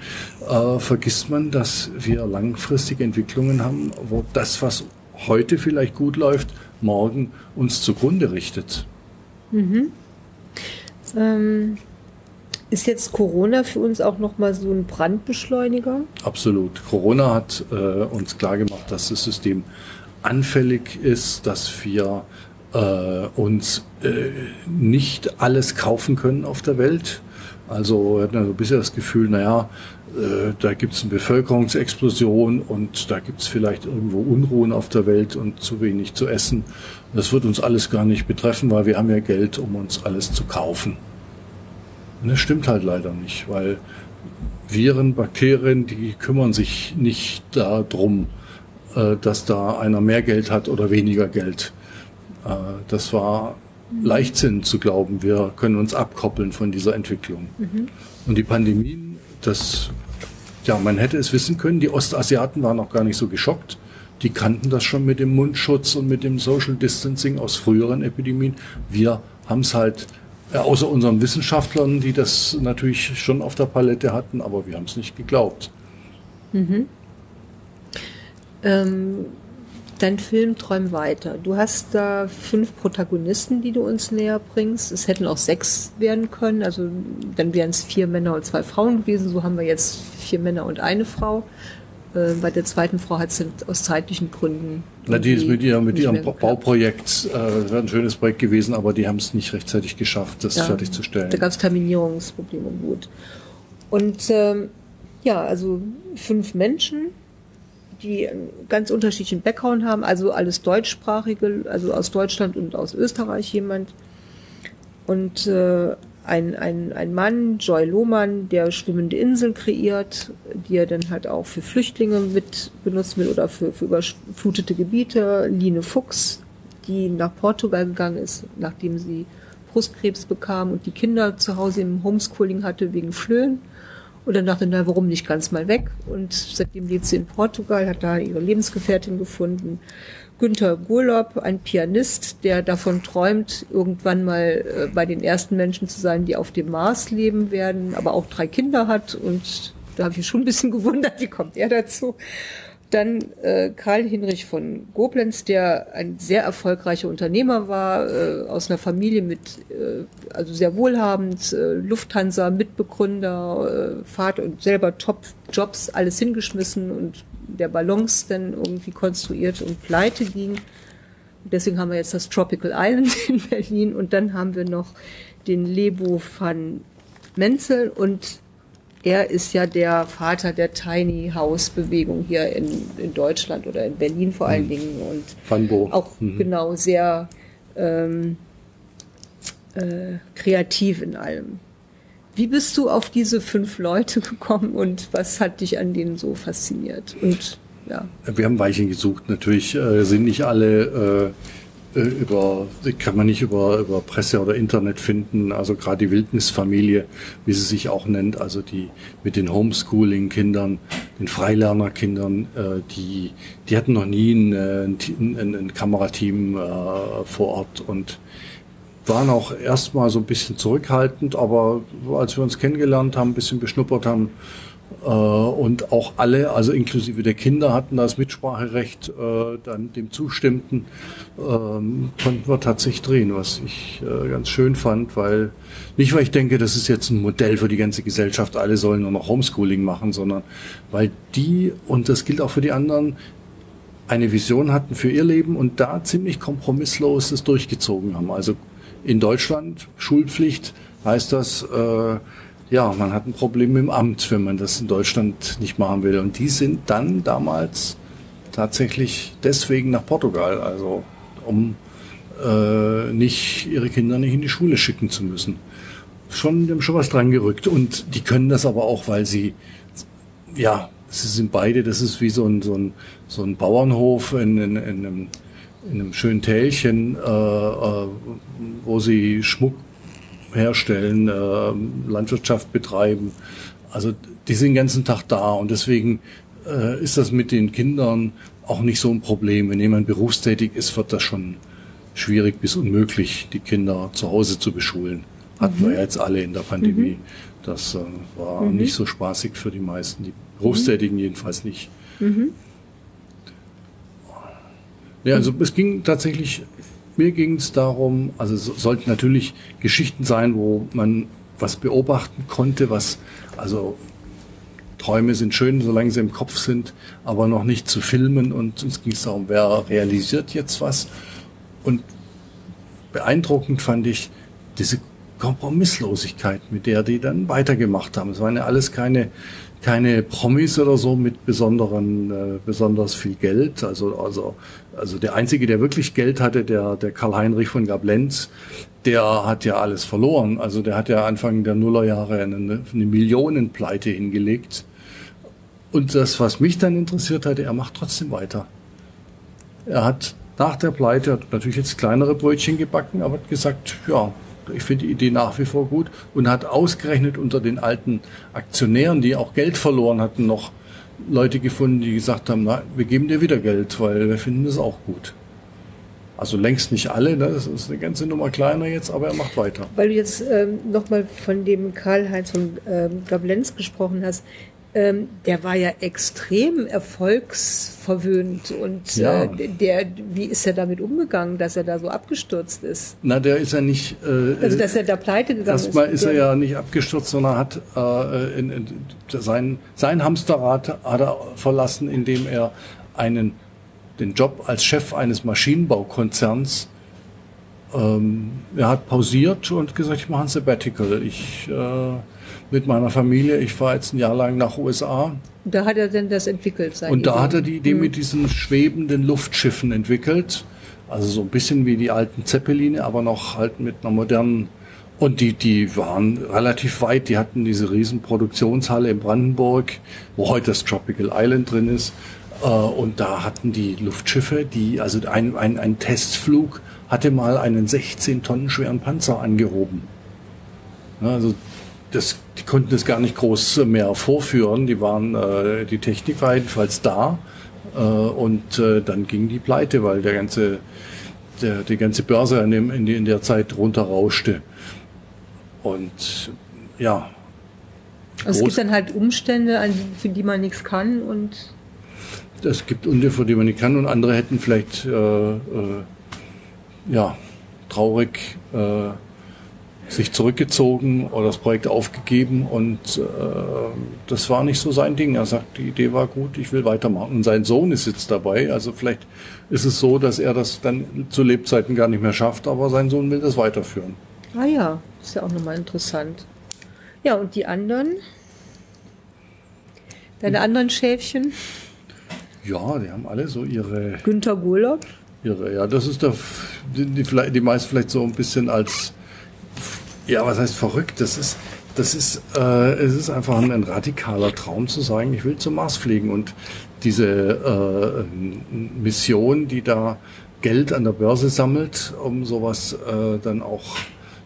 S3: äh, vergisst man, dass wir langfristige Entwicklungen haben, wo das, was heute vielleicht gut läuft, morgen uns zugrunde richtet.
S2: Mhm. Ähm, ist jetzt Corona für uns auch nochmal so ein Brandbeschleuniger?
S3: Absolut. Corona hat äh, uns klargemacht, dass das System anfällig ist, dass wir äh, uns äh, nicht alles kaufen können auf der Welt. Also wir hatten also bisher das Gefühl, naja, äh, da gibt es eine Bevölkerungsexplosion und da gibt es vielleicht irgendwo Unruhen auf der Welt und zu wenig zu essen. Das wird uns alles gar nicht betreffen, weil wir haben ja Geld, um uns alles zu kaufen. Und das stimmt halt leider nicht, weil Viren, Bakterien, die kümmern sich nicht darum, äh, dass da einer mehr Geld hat oder weniger Geld. Äh, das war Leichtsinn zu glauben, wir können uns abkoppeln von dieser Entwicklung. Mhm. Und die Pandemien, das, ja, man hätte es wissen können, die Ostasiaten waren auch gar nicht so geschockt. Die kannten das schon mit dem Mundschutz und mit dem Social Distancing aus früheren Epidemien. Wir haben es halt, äh, außer unseren Wissenschaftlern, die das natürlich schon auf der Palette hatten, aber wir haben es nicht geglaubt. Mhm.
S2: Ähm Dein Film Träum weiter. Du hast da fünf Protagonisten, die du uns näher bringst. Es hätten auch sechs werden können. Also dann wären es vier Männer und zwei Frauen gewesen. So haben wir jetzt vier Männer und eine Frau. Äh, bei der zweiten Frau hat es aus zeitlichen Gründen.
S3: Na, die ist mit, ihr, mit ihrem Bauprojekt, äh, wäre ein schönes Projekt gewesen, aber die haben es nicht rechtzeitig geschafft, das ja, fertigzustellen.
S2: Da gab es Terminierungsprobleme gut. Und ähm, ja, also fünf Menschen, die einen ganz unterschiedlichen Background haben, also alles deutschsprachige, also aus Deutschland und aus Österreich jemand. Und äh, ein, ein, ein Mann, Joy Lohmann, der schwimmende Inseln kreiert, die er dann halt auch für Flüchtlinge mit benutzen will oder für, für überflutete Gebiete. Line Fuchs, die nach Portugal gegangen ist, nachdem sie Brustkrebs bekam und die Kinder zu Hause im Homeschooling hatte wegen Flöhen und dann dachte, na, warum nicht ganz mal weg? Und seitdem lebt sie in Portugal, hat da ihre Lebensgefährtin gefunden. Günther Gurlob, ein Pianist, der davon träumt, irgendwann mal äh, bei den ersten Menschen zu sein, die auf dem Mars leben werden, aber auch drei Kinder hat. Und da habe ich schon ein bisschen [LAUGHS] gewundert, wie kommt er dazu? Dann äh, Karl Hinrich von Goblenz, der ein sehr erfolgreicher Unternehmer war, äh, aus einer Familie mit, äh, also sehr wohlhabend, äh, Lufthansa, Mitbegründer, äh, Vater und selber Top-Jobs, alles hingeschmissen und der Balance dann irgendwie konstruiert und pleite ging. Deswegen haben wir jetzt das Tropical Island [LAUGHS] in Berlin und dann haben wir noch den Lebo van Menzel und er ist ja der Vater der Tiny House Bewegung hier in, in Deutschland oder in Berlin vor allen mhm. Dingen und
S3: Van Bo.
S2: auch mhm. genau sehr ähm, äh, kreativ in allem. Wie bist du auf diese fünf Leute [LAUGHS] gekommen und was hat dich an denen so fasziniert? Und ja.
S3: Wir haben Weichen gesucht. Natürlich äh, sind nicht alle äh, äh, über, kann man nicht über, über Presse oder Internet finden. Also gerade die Wildnisfamilie, wie sie sich auch nennt, also die mit den Homeschooling-Kindern, den Freilernerkindern, äh, die, die hatten noch nie ein, ein, ein, ein Kamerateam äh, vor Ort und waren auch erstmal so ein bisschen zurückhaltend, aber als wir uns kennengelernt haben, ein bisschen beschnuppert haben, äh, und auch alle, also inklusive der Kinder, hatten das Mitspracherecht, äh, dann dem zustimmten, ähm, konnten wir tatsächlich drehen, was ich äh, ganz schön fand, weil nicht, weil ich denke, das ist jetzt ein Modell für die ganze Gesellschaft, alle sollen nur noch Homeschooling machen, sondern weil die, und das gilt auch für die anderen, eine Vision hatten für ihr Leben und da ziemlich kompromisslos das durchgezogen haben. Also in Deutschland Schulpflicht heißt das, äh, ja, man hat ein Problem im Amt, wenn man das in Deutschland nicht machen will. Und die sind dann damals tatsächlich deswegen nach Portugal, also um äh, nicht ihre Kinder nicht in die Schule schicken zu müssen. Schon, haben schon was dran gerückt. Und die können das aber auch, weil sie, ja, sie sind beide, das ist wie so ein, so ein, so ein Bauernhof in, in, in, einem, in einem schönen Tälchen, äh, äh, wo sie Schmuck herstellen, äh, Landwirtschaft betreiben. Also die sind den ganzen Tag da und deswegen äh, ist das mit den Kindern auch nicht so ein Problem. Wenn jemand berufstätig ist, wird das schon schwierig bis unmöglich, die Kinder zu Hause zu beschulen. Hatten mhm. wir jetzt alle in der Pandemie. Mhm. Das äh, war mhm. nicht so spaßig für die meisten, die Berufstätigen jedenfalls nicht. Mhm. Ja, also es ging tatsächlich mir ging es darum, also es sollten natürlich Geschichten sein, wo man was beobachten konnte, was, also Träume sind schön, solange sie im Kopf sind, aber noch nicht zu filmen und uns ging es darum, wer realisiert jetzt was. Und beeindruckend fand ich diese Kompromisslosigkeit, mit der die dann weitergemacht haben. Es waren ja alles keine keine Promis oder so mit besonderen, äh, besonders viel Geld. Also, also, also der einzige, der wirklich Geld hatte, der, der Karl-Heinrich von Gablenz, der hat ja alles verloren. Also der hat ja Anfang der Nullerjahre eine, eine Millionenpleite hingelegt. Und das, was mich dann interessiert hatte, er macht trotzdem weiter. Er hat nach der Pleite, hat natürlich jetzt kleinere Brötchen gebacken, aber hat gesagt, ja, ich finde die Idee nach wie vor gut und hat ausgerechnet unter den alten Aktionären, die auch Geld verloren hatten, noch Leute gefunden, die gesagt haben, na, wir geben dir wieder Geld, weil wir finden das auch gut. Also längst nicht alle, ne? das ist eine ganze Nummer kleiner jetzt, aber er macht weiter.
S2: Weil du jetzt ähm, nochmal von dem Karl-Heinz von ähm, Gablenz gesprochen hast, ähm, der war ja extrem erfolgsverwöhnt und ja. äh, der, wie ist er damit umgegangen, dass er da so abgestürzt ist?
S3: Na, der ist ja nicht.
S2: Äh, also dass er da pleite gegangen
S3: ist. Erstmal ist er ja nicht abgestürzt, sondern hat äh, in, in, sein sein Hamsterrad hat er verlassen, indem er einen den Job als Chef eines Maschinenbaukonzerns ähm, er hat pausiert und gesagt, ich mache ein Sabbatical. Ich äh, mit meiner Familie. Ich fahre jetzt ein Jahr lang nach USA.
S2: Da hat er denn das entwickelt?
S3: Und da hat er die Idee hm. mit diesen schwebenden Luftschiffen entwickelt. Also so ein bisschen wie die alten Zeppeline, aber noch halt mit einer modernen. Und die, die waren relativ weit. Die hatten diese riesen Produktionshalle in Brandenburg, wo heute das Tropical Island drin ist. Äh, und da hatten die Luftschiffe, die, also ein, ein, ein Testflug hatte mal einen 16 Tonnen schweren Panzer angehoben. Also das, die konnten das gar nicht groß mehr vorführen. Die waren, äh, die Technik war jedenfalls da. Äh, und äh, dann ging die pleite, weil der ganze, der, die ganze Börse in, dem, in, in der Zeit runterrauschte. Und ja.
S2: Also es gibt dann halt Umstände, für die man nichts kann und
S3: es gibt Umstände, für die man nicht kann und andere hätten vielleicht äh, äh, ja traurig äh, sich zurückgezogen oder das Projekt aufgegeben und äh, das war nicht so sein Ding. Er sagt, die Idee war gut, ich will weitermachen. Und sein Sohn ist jetzt dabei. Also vielleicht ist es so, dass er das dann zu Lebzeiten gar nicht mehr schafft, aber sein Sohn will das weiterführen.
S2: Ah ja, ist ja auch nochmal interessant. Ja, und die anderen? Deine hm. anderen Schäfchen?
S3: Ja, die haben alle so ihre.
S2: Günter Gurlaub?
S3: Ihre, ja, das ist der, die, die, die meist vielleicht so ein bisschen als ja, was heißt verrückt? Das ist, das ist, äh, es ist einfach ein, ein, radikaler Traum zu sagen, ich will zum Mars fliegen und diese äh, Mission, die da Geld an der Börse sammelt, um sowas äh, dann auch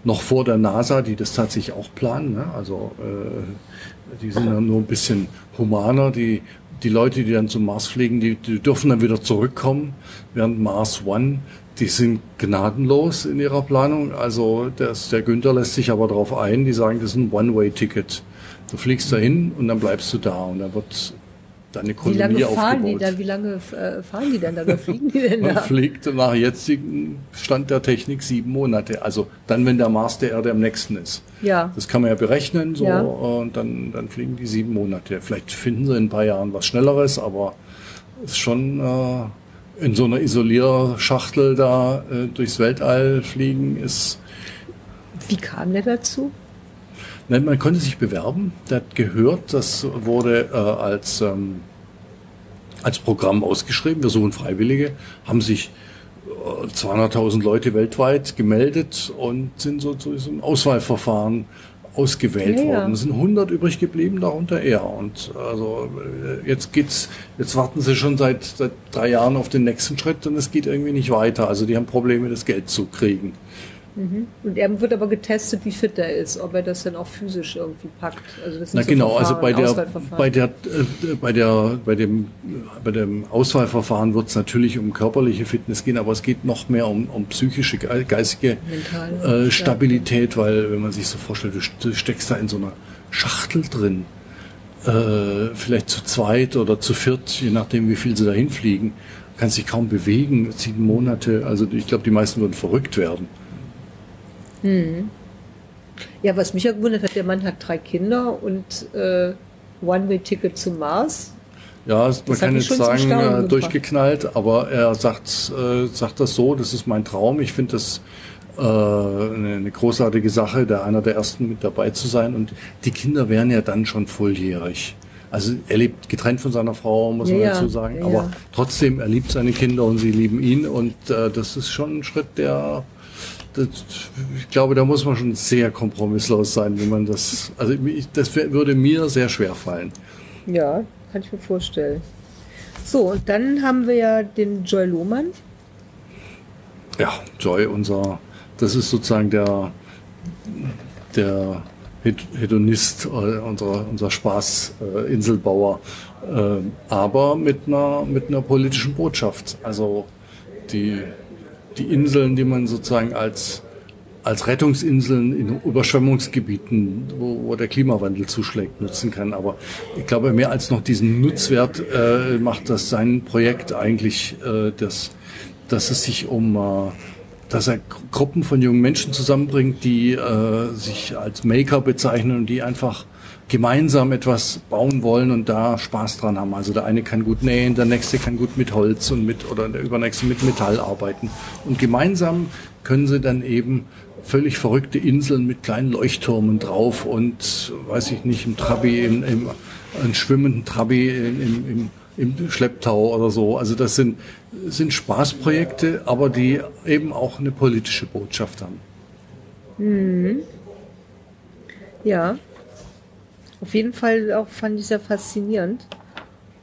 S3: noch vor der NASA, die das tatsächlich auch planen. Ne? Also äh, die sind dann nur ein bisschen humaner. Die, die Leute, die dann zum Mars fliegen, die, die dürfen dann wieder zurückkommen, während Mars One die sind gnadenlos in ihrer Planung. Also das, der Günther lässt sich aber darauf ein, die sagen, das ist ein One-Way-Ticket. Du fliegst dahin und dann bleibst du da und dann wird deine Kolonie
S2: wie lange fahren
S3: aufgebaut.
S2: Die dann, wie lange äh, fahren die denn da? Oder fliegen die denn
S3: da? Man fliegt nach jetzigem Stand der Technik sieben Monate. Also dann, wenn der Mars der Erde am nächsten ist.
S2: Ja.
S3: Das kann man ja berechnen so ja. und dann, dann fliegen die sieben Monate. Vielleicht finden sie in ein paar Jahren was Schnelleres, aber ist schon äh, in so einer Isolierschachtel da äh, durchs Weltall fliegen ist.
S2: Wie kam der dazu?
S3: Nein, man konnte sich bewerben. Der hat gehört, das wurde äh, als, ähm, als Programm ausgeschrieben. Wir suchen Freiwillige, haben sich äh, 200.000 Leute weltweit gemeldet und sind so zu diesem Auswahlverfahren ausgewählt ja, worden. Es sind 100 übrig geblieben, darunter er. Und also jetzt geht's, jetzt warten sie schon seit, seit drei Jahren auf den nächsten Schritt und es geht irgendwie nicht weiter. Also die haben Probleme, das Geld zu kriegen.
S2: Mhm. Und er wird aber getestet, wie fit er ist, ob er das dann auch physisch irgendwie packt.
S3: Also das Na so genau, also bei der, bei der, äh, bei der, bei dem, bei dem Auswahlverfahren wird es natürlich um körperliche Fitness gehen, aber es geht noch mehr um, um psychische, geistige äh, Stabilität, ja. weil wenn man sich so vorstellt, du steckst da in so einer Schachtel drin, äh, vielleicht zu zweit oder zu viert, je nachdem, wie viel sie dahin fliegen, kannst dich kaum bewegen, sieben Monate. Also ich glaube, die meisten würden verrückt werden.
S2: Hm. Ja, was mich ja gewundert hat, der Mann hat drei Kinder und äh, One-Way-Ticket zum Mars.
S3: Ja, das man kann jetzt sagen, äh, durchgeknallt, aber er sagt, äh, sagt das so, das ist mein Traum. Ich finde das äh, eine, eine großartige Sache, da einer der ersten mit dabei zu sein. Und die Kinder wären ja dann schon volljährig. Also er lebt getrennt von seiner Frau, muss man
S2: Ja,
S3: dazu sagen.
S2: ja,
S3: Aber trotzdem, er liebt seine Kinder und sie lieben ihn. Und äh, das ist schon ein Schritt, der, das, ich glaube, da muss man schon sehr kompromisslos sein, wenn man das, also ich, das würde mir sehr schwer fallen.
S2: Ja, kann ich mir vorstellen. So, und dann haben wir ja den Joy Lohmann.
S3: Ja, Joy, unser, das ist sozusagen der, der Hed- Hedonist, äh, unser, unser Spaß-Inselbauer, äh, Inselbauer, äh, aber mit einer, mit einer politischen Botschaft. Also die, die Inseln, die man sozusagen als, als Rettungsinseln in Überschwemmungsgebieten, wo, wo der Klimawandel zuschlägt, nutzen kann. Aber ich glaube, mehr als noch diesen Nutzwert äh, macht das sein Projekt eigentlich, äh, das, dass es sich um, äh, dass er Gru- Gruppen von jungen Menschen zusammenbringt, die äh, sich als Maker bezeichnen und die einfach gemeinsam etwas bauen wollen und da Spaß dran haben. Also der eine kann gut nähen, der nächste kann gut mit Holz und mit oder der übernächste mit Metall arbeiten. Und gemeinsam können sie dann eben völlig verrückte Inseln mit kleinen Leuchttürmen drauf und weiß ich nicht, im Trabi, im, im einen schwimmenden Trabi im, im, im Schlepptau oder so. Also das sind, sind Spaßprojekte, aber die eben auch eine politische Botschaft haben.
S2: Ja. Auf jeden Fall auch fand ich sehr faszinierend.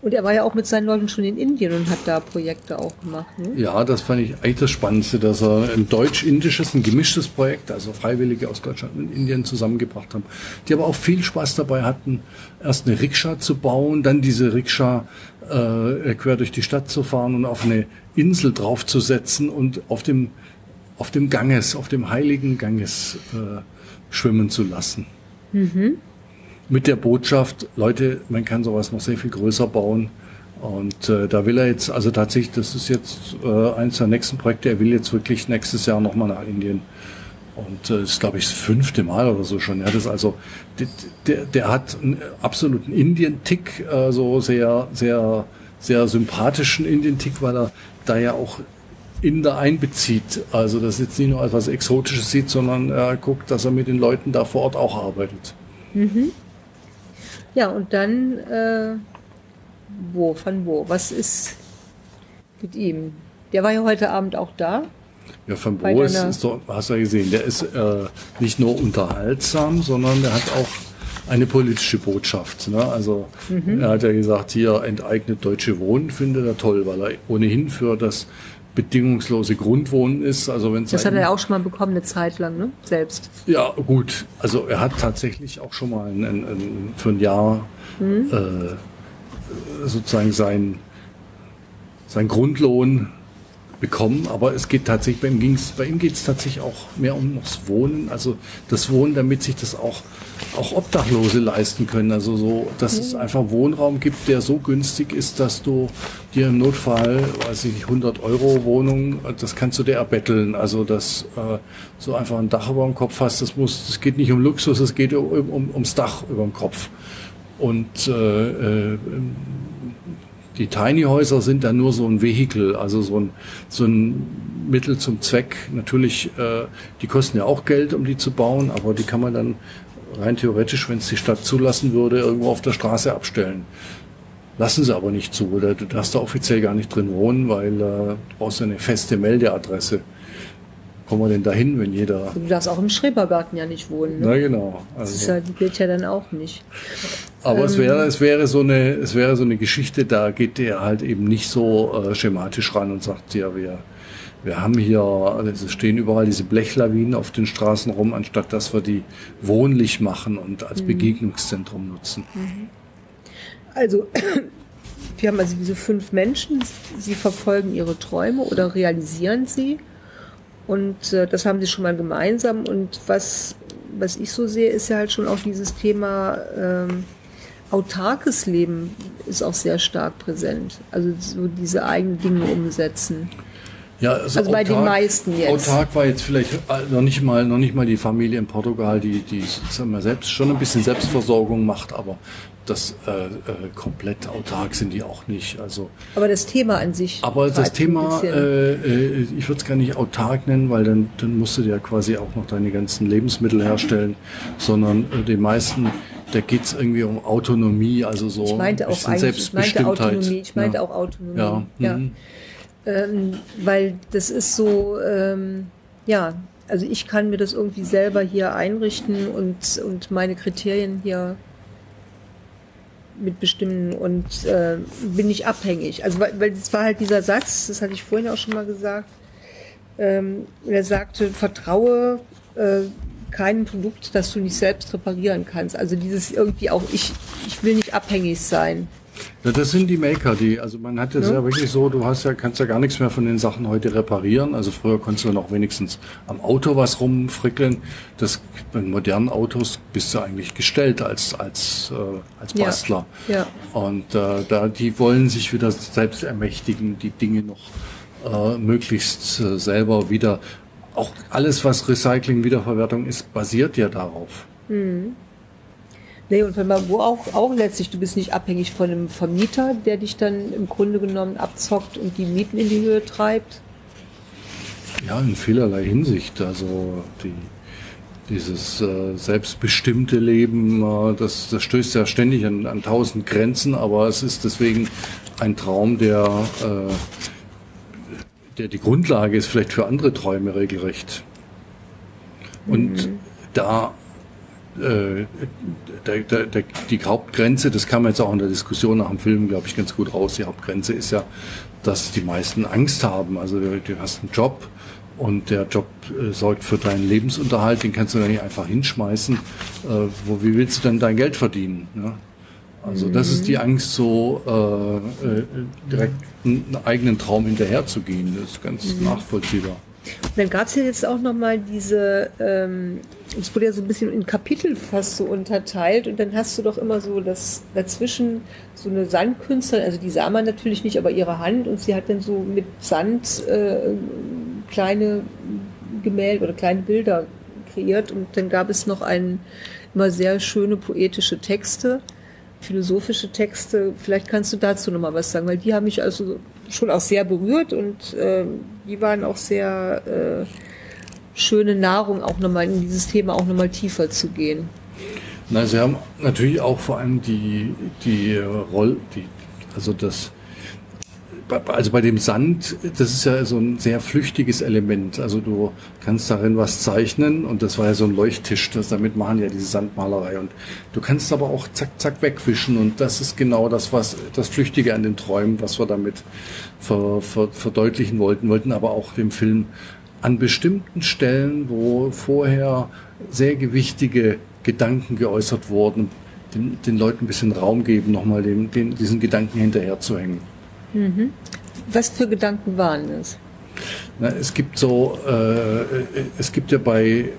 S2: Und er war ja auch mit seinen Leuten schon in Indien und hat da Projekte auch gemacht. Ne?
S3: Ja, das fand ich eigentlich das Spannendste, dass er ein deutsch-indisches, ein gemischtes Projekt, also Freiwillige aus Deutschland und Indien zusammengebracht haben, die aber auch viel Spaß dabei hatten, erst eine Rikscha zu bauen, dann diese Rikscha äh, quer durch die Stadt zu fahren und auf eine Insel draufzusetzen und auf dem, auf dem Ganges, auf dem heiligen Ganges äh, schwimmen zu lassen. Mit der Botschaft, Leute, man kann sowas noch sehr viel größer bauen. Und äh, da will er jetzt, also tatsächlich, das ist jetzt äh, eines der nächsten Projekte, er will jetzt wirklich nächstes Jahr nochmal nach Indien. Und äh, ist, glaube ich, das fünfte Mal oder so schon. Ja, das ist also, der, der, hat einen absoluten Indien-Tick, äh, so sehr, sehr, sehr sympathischen Indien-Tick, weil er da ja auch Inder einbezieht. Also das jetzt nicht nur als was Exotisches sieht, sondern er guckt, dass er mit den Leuten da vor Ort auch arbeitet.
S2: Ja, und dann, äh, wo, von wo? Was ist mit ihm? Der war ja heute Abend auch da.
S3: Ja, von Bo ist, ist doch, hast du ja gesehen, der ist äh, nicht nur unterhaltsam, sondern der hat auch eine politische Botschaft. Ne? Also
S2: Mhm.
S3: er hat ja gesagt, hier enteignet deutsche Wohnen, findet er toll, weil er ohnehin für das bedingungslose Grundwohnen ist. Also wenn
S2: Das hat er ja auch schon mal bekommen, eine Zeit lang, ne? Selbst.
S3: Ja, gut. Also er hat tatsächlich auch schon mal ein, ein, ein, für ein Jahr äh, sozusagen sein, sein Grundlohn bekommen, aber es geht tatsächlich, bei ihm, ging's, bei ihm geht es tatsächlich auch mehr um das Wohnen, also das Wohnen, damit sich das auch, auch Obdachlose leisten können, also so, dass es einfach Wohnraum gibt, der so günstig ist, dass du dir im Notfall, weiß ich nicht, 100 Euro Wohnung, das kannst du dir erbetteln, also dass äh, so einfach ein Dach über dem Kopf hast, das muss, es geht nicht um Luxus, es geht um, um, ums Dach über dem Kopf. Und äh, äh, die Tiny Häuser sind dann nur so ein Vehikel, also so ein, so ein Mittel zum Zweck. Natürlich, äh, die kosten ja auch Geld, um die zu bauen, aber die kann man dann rein theoretisch, wenn es die Stadt zulassen würde, irgendwo auf der Straße abstellen. Lassen sie aber nicht zu, oder du darfst da offiziell gar nicht drin wohnen, weil äh, du brauchst eine feste Meldeadresse. Kommen wir denn dahin, wenn jeder...
S2: Du darfst auch im Schrebergarten ja nicht wohnen. Ne?
S3: Na genau.
S2: Das
S3: Also.
S2: ja, die gilt ja dann auch nicht.
S3: Aber es wäre, es wäre so eine, es wäre so eine Geschichte, da geht der halt eben nicht so äh, schematisch ran und sagt, ja, wir, wir haben hier, also es stehen überall diese Blechlawinen auf den Straßen rum, anstatt dass wir die wohnlich machen und als Begegnungszentrum nutzen.
S2: Also, [CLEARS THROAT] wir haben also diese fünf Menschen, sie verfolgen ihre Träume oder realisieren sie. Und äh, das haben sie schon mal gemeinsam. Und was, was ich so sehe, ist ja halt schon auch dieses Thema ähm, autarkes Leben ist auch sehr stark präsent. Also so diese eigenen Dinge umsetzen.
S3: Ja,
S2: Also bei den meisten jetzt.
S3: Autark war jetzt vielleicht äh, noch nicht mal, noch nicht mal die Familie in Portugal, die, die sagen wir, selbst schon ein bisschen Selbstversorgung macht, aber das äh, äh, komplett autark sind die auch nicht. Also,
S2: aber das Thema an sich.
S3: Aber das Thema, äh, äh, ich würde es gar nicht autark nennen, weil dann, dann musst du dir ja quasi auch noch deine ganzen Lebensmittel herstellen, sondern äh, den meisten, da geht es irgendwie um Autonomie, also so
S2: ich meinte auch eigentlich, ich meinte Autonomie, ich meinte ja. auch Autonomie. Ja. ja. Mhm. Ähm, weil das ist so, ähm, ja, also ich kann mir das irgendwie selber hier einrichten und, und meine Kriterien hier mitbestimmen und äh, bin nicht abhängig. Also weil, weil das war halt dieser Satz, das hatte ich vorhin auch schon mal gesagt. Ähm, er sagte, vertraue äh, keinem Produkt, das du nicht selbst reparieren kannst. Also dieses irgendwie auch, ich, ich will nicht abhängig sein.
S3: Ja, das sind die Maker, die, also man hat es ja. ja. wirklich so, du hast ja, kannst ja gar nichts mehr von den Sachen heute reparieren. Also früher konntest du noch wenigstens am Auto was rumfrickeln. Das, bei modernen Autos bist du eigentlich gestellt als, als, äh, als Bastler. Ja. ja. Und äh, da, die wollen sich wieder selbst ermächtigen, die Dinge noch äh, möglichst äh, selber wieder, auch alles, was Recycling, Wiederverwertung ist, basiert ja darauf. Mhm.
S2: Nee, und wenn man wo auch, auch letztlich, du bist nicht abhängig von einem Vermieter, der dich dann im Grunde genommen abzockt und die Mieten in die Höhe treibt.
S3: Ja, in vielerlei Hinsicht. Also die, dieses äh, selbstbestimmte Leben, äh, das, das stößt ja ständig an, an tausend Grenzen, aber es ist deswegen ein Traum, der, äh, der die Grundlage ist vielleicht für andere Träume regelrecht. Und mhm. da äh, der, der, der, die Hauptgrenze, das kam jetzt auch in der Diskussion nach dem Film, glaube ich, ganz gut raus. Die Hauptgrenze ist ja, dass die meisten Angst haben. Also du, hast einen Job und der Job äh, sorgt für deinen Lebensunterhalt, den kannst du dann nicht einfach hinschmeißen. Äh, wo, wie willst du denn dein Geld verdienen? Ne? Also das ist die Angst, so äh, äh, direkt einen eigenen Traum hinterherzugehen. Das ist ganz mhm. nachvollziehbar.
S2: Und dann gab es ja jetzt auch nochmal diese, ähm, es wurde ja so ein bisschen in Kapitel fast so unterteilt und dann hast du doch immer so das dazwischen so eine Sandkünstlerin, also die sah man natürlich nicht, aber ihre Hand und sie hat dann so mit Sand äh, kleine Gemälde oder kleine Bilder kreiert und dann gab es noch ein, immer sehr schöne poetische Texte philosophische Texte. Vielleicht kannst du dazu nochmal was sagen, weil die haben mich also schon auch sehr berührt und äh, die waren auch sehr äh, schöne Nahrung, auch nochmal in dieses Thema auch nochmal tiefer zu gehen.
S3: Na, sie haben natürlich auch vor allem die, die Rolle, die, also das also bei dem Sand, das ist ja so ein sehr flüchtiges Element. Also du kannst darin was zeichnen und das war ja so ein Leuchttisch, das damit machen ja diese Sandmalerei und du kannst aber auch zack zack wegwischen und das ist genau das was das Flüchtige an den Träumen, was wir damit ver, ver, verdeutlichen wollten, wollten aber auch dem Film an bestimmten Stellen, wo vorher sehr gewichtige Gedanken geäußert wurden, den, den Leuten ein bisschen Raum geben, nochmal den, den, diesen Gedanken hinterherzuhängen.
S2: Mhm. Was für Gedanken waren das?
S3: Na, es gibt so, äh, es gibt ja bei,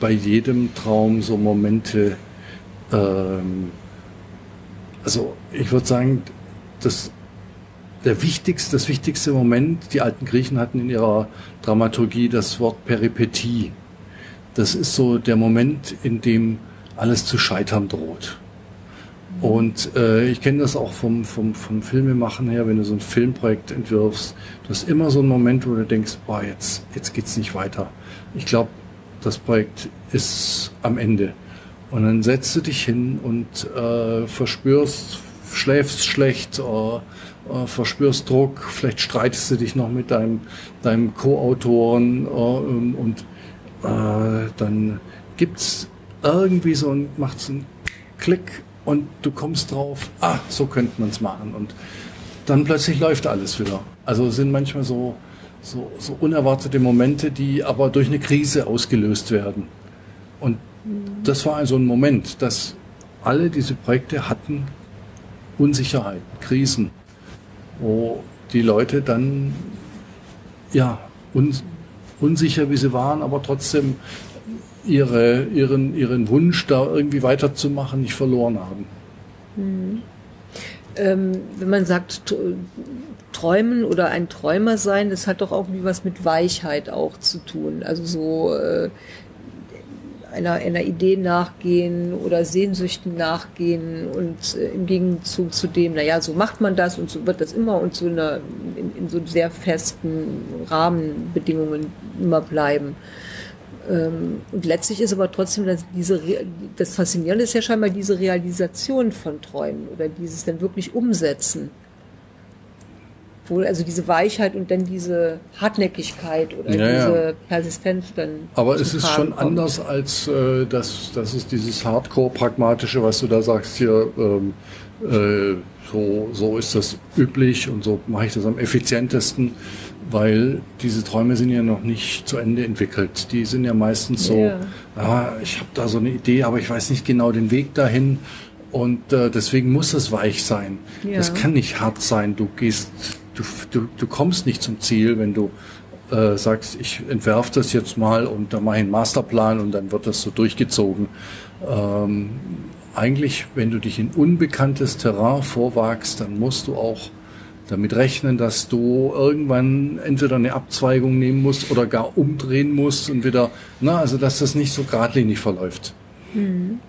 S3: bei jedem Traum so Momente, ähm, also ich würde sagen, das, der wichtigste, das wichtigste Moment, die alten Griechen hatten in ihrer Dramaturgie das Wort Peripetie. Das ist so der Moment, in dem alles zu scheitern droht. Und äh, ich kenne das auch vom, vom, vom Filmemachen her, wenn du so ein Filmprojekt entwirfst, du hast immer so einen Moment, wo du denkst, boah, jetzt, jetzt geht's nicht weiter. Ich glaube, das Projekt ist am Ende. Und dann setzt du dich hin und äh, verspürst, schläfst schlecht, äh, äh, verspürst Druck, vielleicht streitest du dich noch mit deinem, deinem Co-Autoren äh, und äh, dann gibt's irgendwie so ein, macht's einen Klick und du kommst drauf, ah, so könnte man es machen. Und dann plötzlich läuft alles wieder. Also sind manchmal so, so, so unerwartete Momente, die aber durch eine Krise ausgelöst werden. Und das war also ein Moment, dass alle diese Projekte hatten Unsicherheit, Krisen, wo die Leute dann, ja, un, unsicher wie sie waren, aber trotzdem ihre, ihren, ihren Wunsch, da irgendwie weiterzumachen, nicht verloren haben.
S2: Mhm. Ähm, wenn man sagt, träumen oder ein Träumer sein, das hat doch auch irgendwie was mit Weichheit auch zu tun. Also so, äh, einer, einer Idee nachgehen oder Sehnsüchten nachgehen und äh, im Gegenzug zu dem, naja, so macht man das und so wird das immer und so eine, in, in so sehr festen Rahmenbedingungen immer bleiben. Ähm, und letztlich ist aber trotzdem dass diese, das Faszinierende ist ja scheinbar diese Realisation von Träumen oder dieses dann wirklich Umsetzen. Wohl, also diese Weichheit und dann diese Hartnäckigkeit oder ja, diese. Persistenz dann.
S3: Aber es ist schon kommt. anders als äh, das, das ist dieses Hardcore-Pragmatische, was du da sagst hier. Ähm, äh, so, so ist das üblich und so mache ich das am effizientesten weil diese Träume sind ja noch nicht zu Ende entwickelt. Die sind ja meistens so, ja. ah, ich habe da so eine Idee, aber ich weiß nicht genau den Weg dahin und äh, deswegen muss es weich sein. Ja. Das kann nicht hart sein. Du gehst, du, du, du kommst nicht zum Ziel, wenn du äh, sagst, ich entwerfe das jetzt mal und dann mache ich einen Masterplan und dann wird das so durchgezogen. Ähm, eigentlich, wenn du dich in unbekanntes Terrain vorwagst, dann musst du auch damit rechnen, dass du irgendwann entweder eine Abzweigung nehmen musst oder gar umdrehen musst und wieder, na, also dass das nicht so geradlinig verläuft.
S2: Mhm.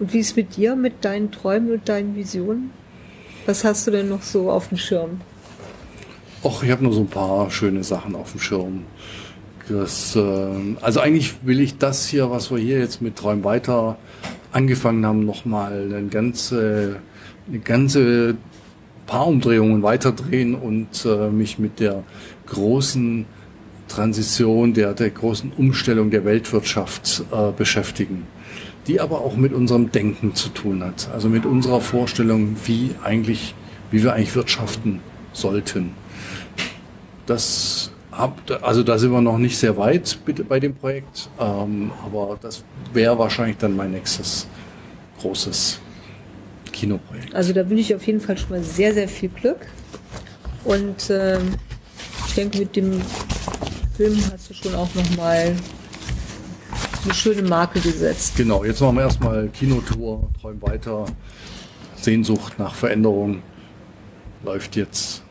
S2: Und wie ist mit dir, mit deinen Träumen und deinen Visionen? Was hast du denn noch so auf dem Schirm?
S3: Och, ich habe nur so ein paar schöne Sachen auf dem Schirm. Das, äh, also eigentlich will ich das hier, was wir hier jetzt mit Träum weiter angefangen haben, nochmal eine ganze, eine ganze paar Umdrehungen weiterdrehen und äh, mich mit der großen Transition, der, der großen Umstellung der Weltwirtschaft äh, beschäftigen, die aber auch mit unserem Denken zu tun hat, also mit unserer Vorstellung, wie eigentlich, wie wir eigentlich wirtschaften sollten. Das hab, also da sind wir noch nicht sehr weit bei dem Projekt, ähm, aber das wäre wahrscheinlich dann mein nächstes großes Kinoprojekt.
S2: Also da wünsche ich auf jeden Fall schon mal sehr, sehr viel Glück. Und äh, ich denke, mit dem Film hast du schon auch nochmal eine schöne Marke gesetzt.
S3: Genau, jetzt machen wir erstmal Kinotour, träumen weiter. Sehnsucht nach Veränderung läuft jetzt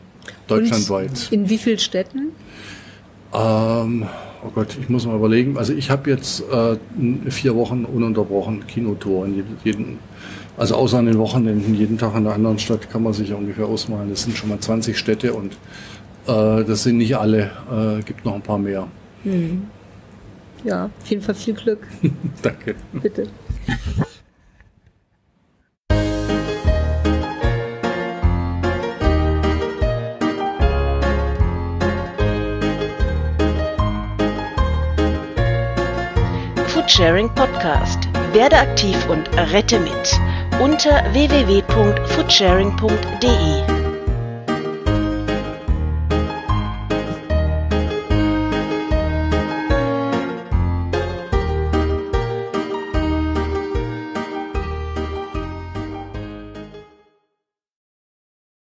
S3: deutschlandweit.
S2: Und in wie vielen Städten?
S3: Ähm, oh Gott, ich muss mal überlegen. Also ich habe jetzt äh, vier Wochen ununterbrochen Kinotour in jedem also außer an den Wochenenden, jeden Tag in einer anderen Stadt kann man sich ja ungefähr ausmalen. Das sind schon mal 20 Städte und äh, das sind nicht alle, äh, gibt noch ein paar mehr. Hm.
S2: Ja, auf jeden Fall viel Glück. [LAUGHS]
S3: Danke.
S2: Bitte.
S1: Foodsharing Podcast. Werde aktiv und rette mit unter www.foodsharing.de.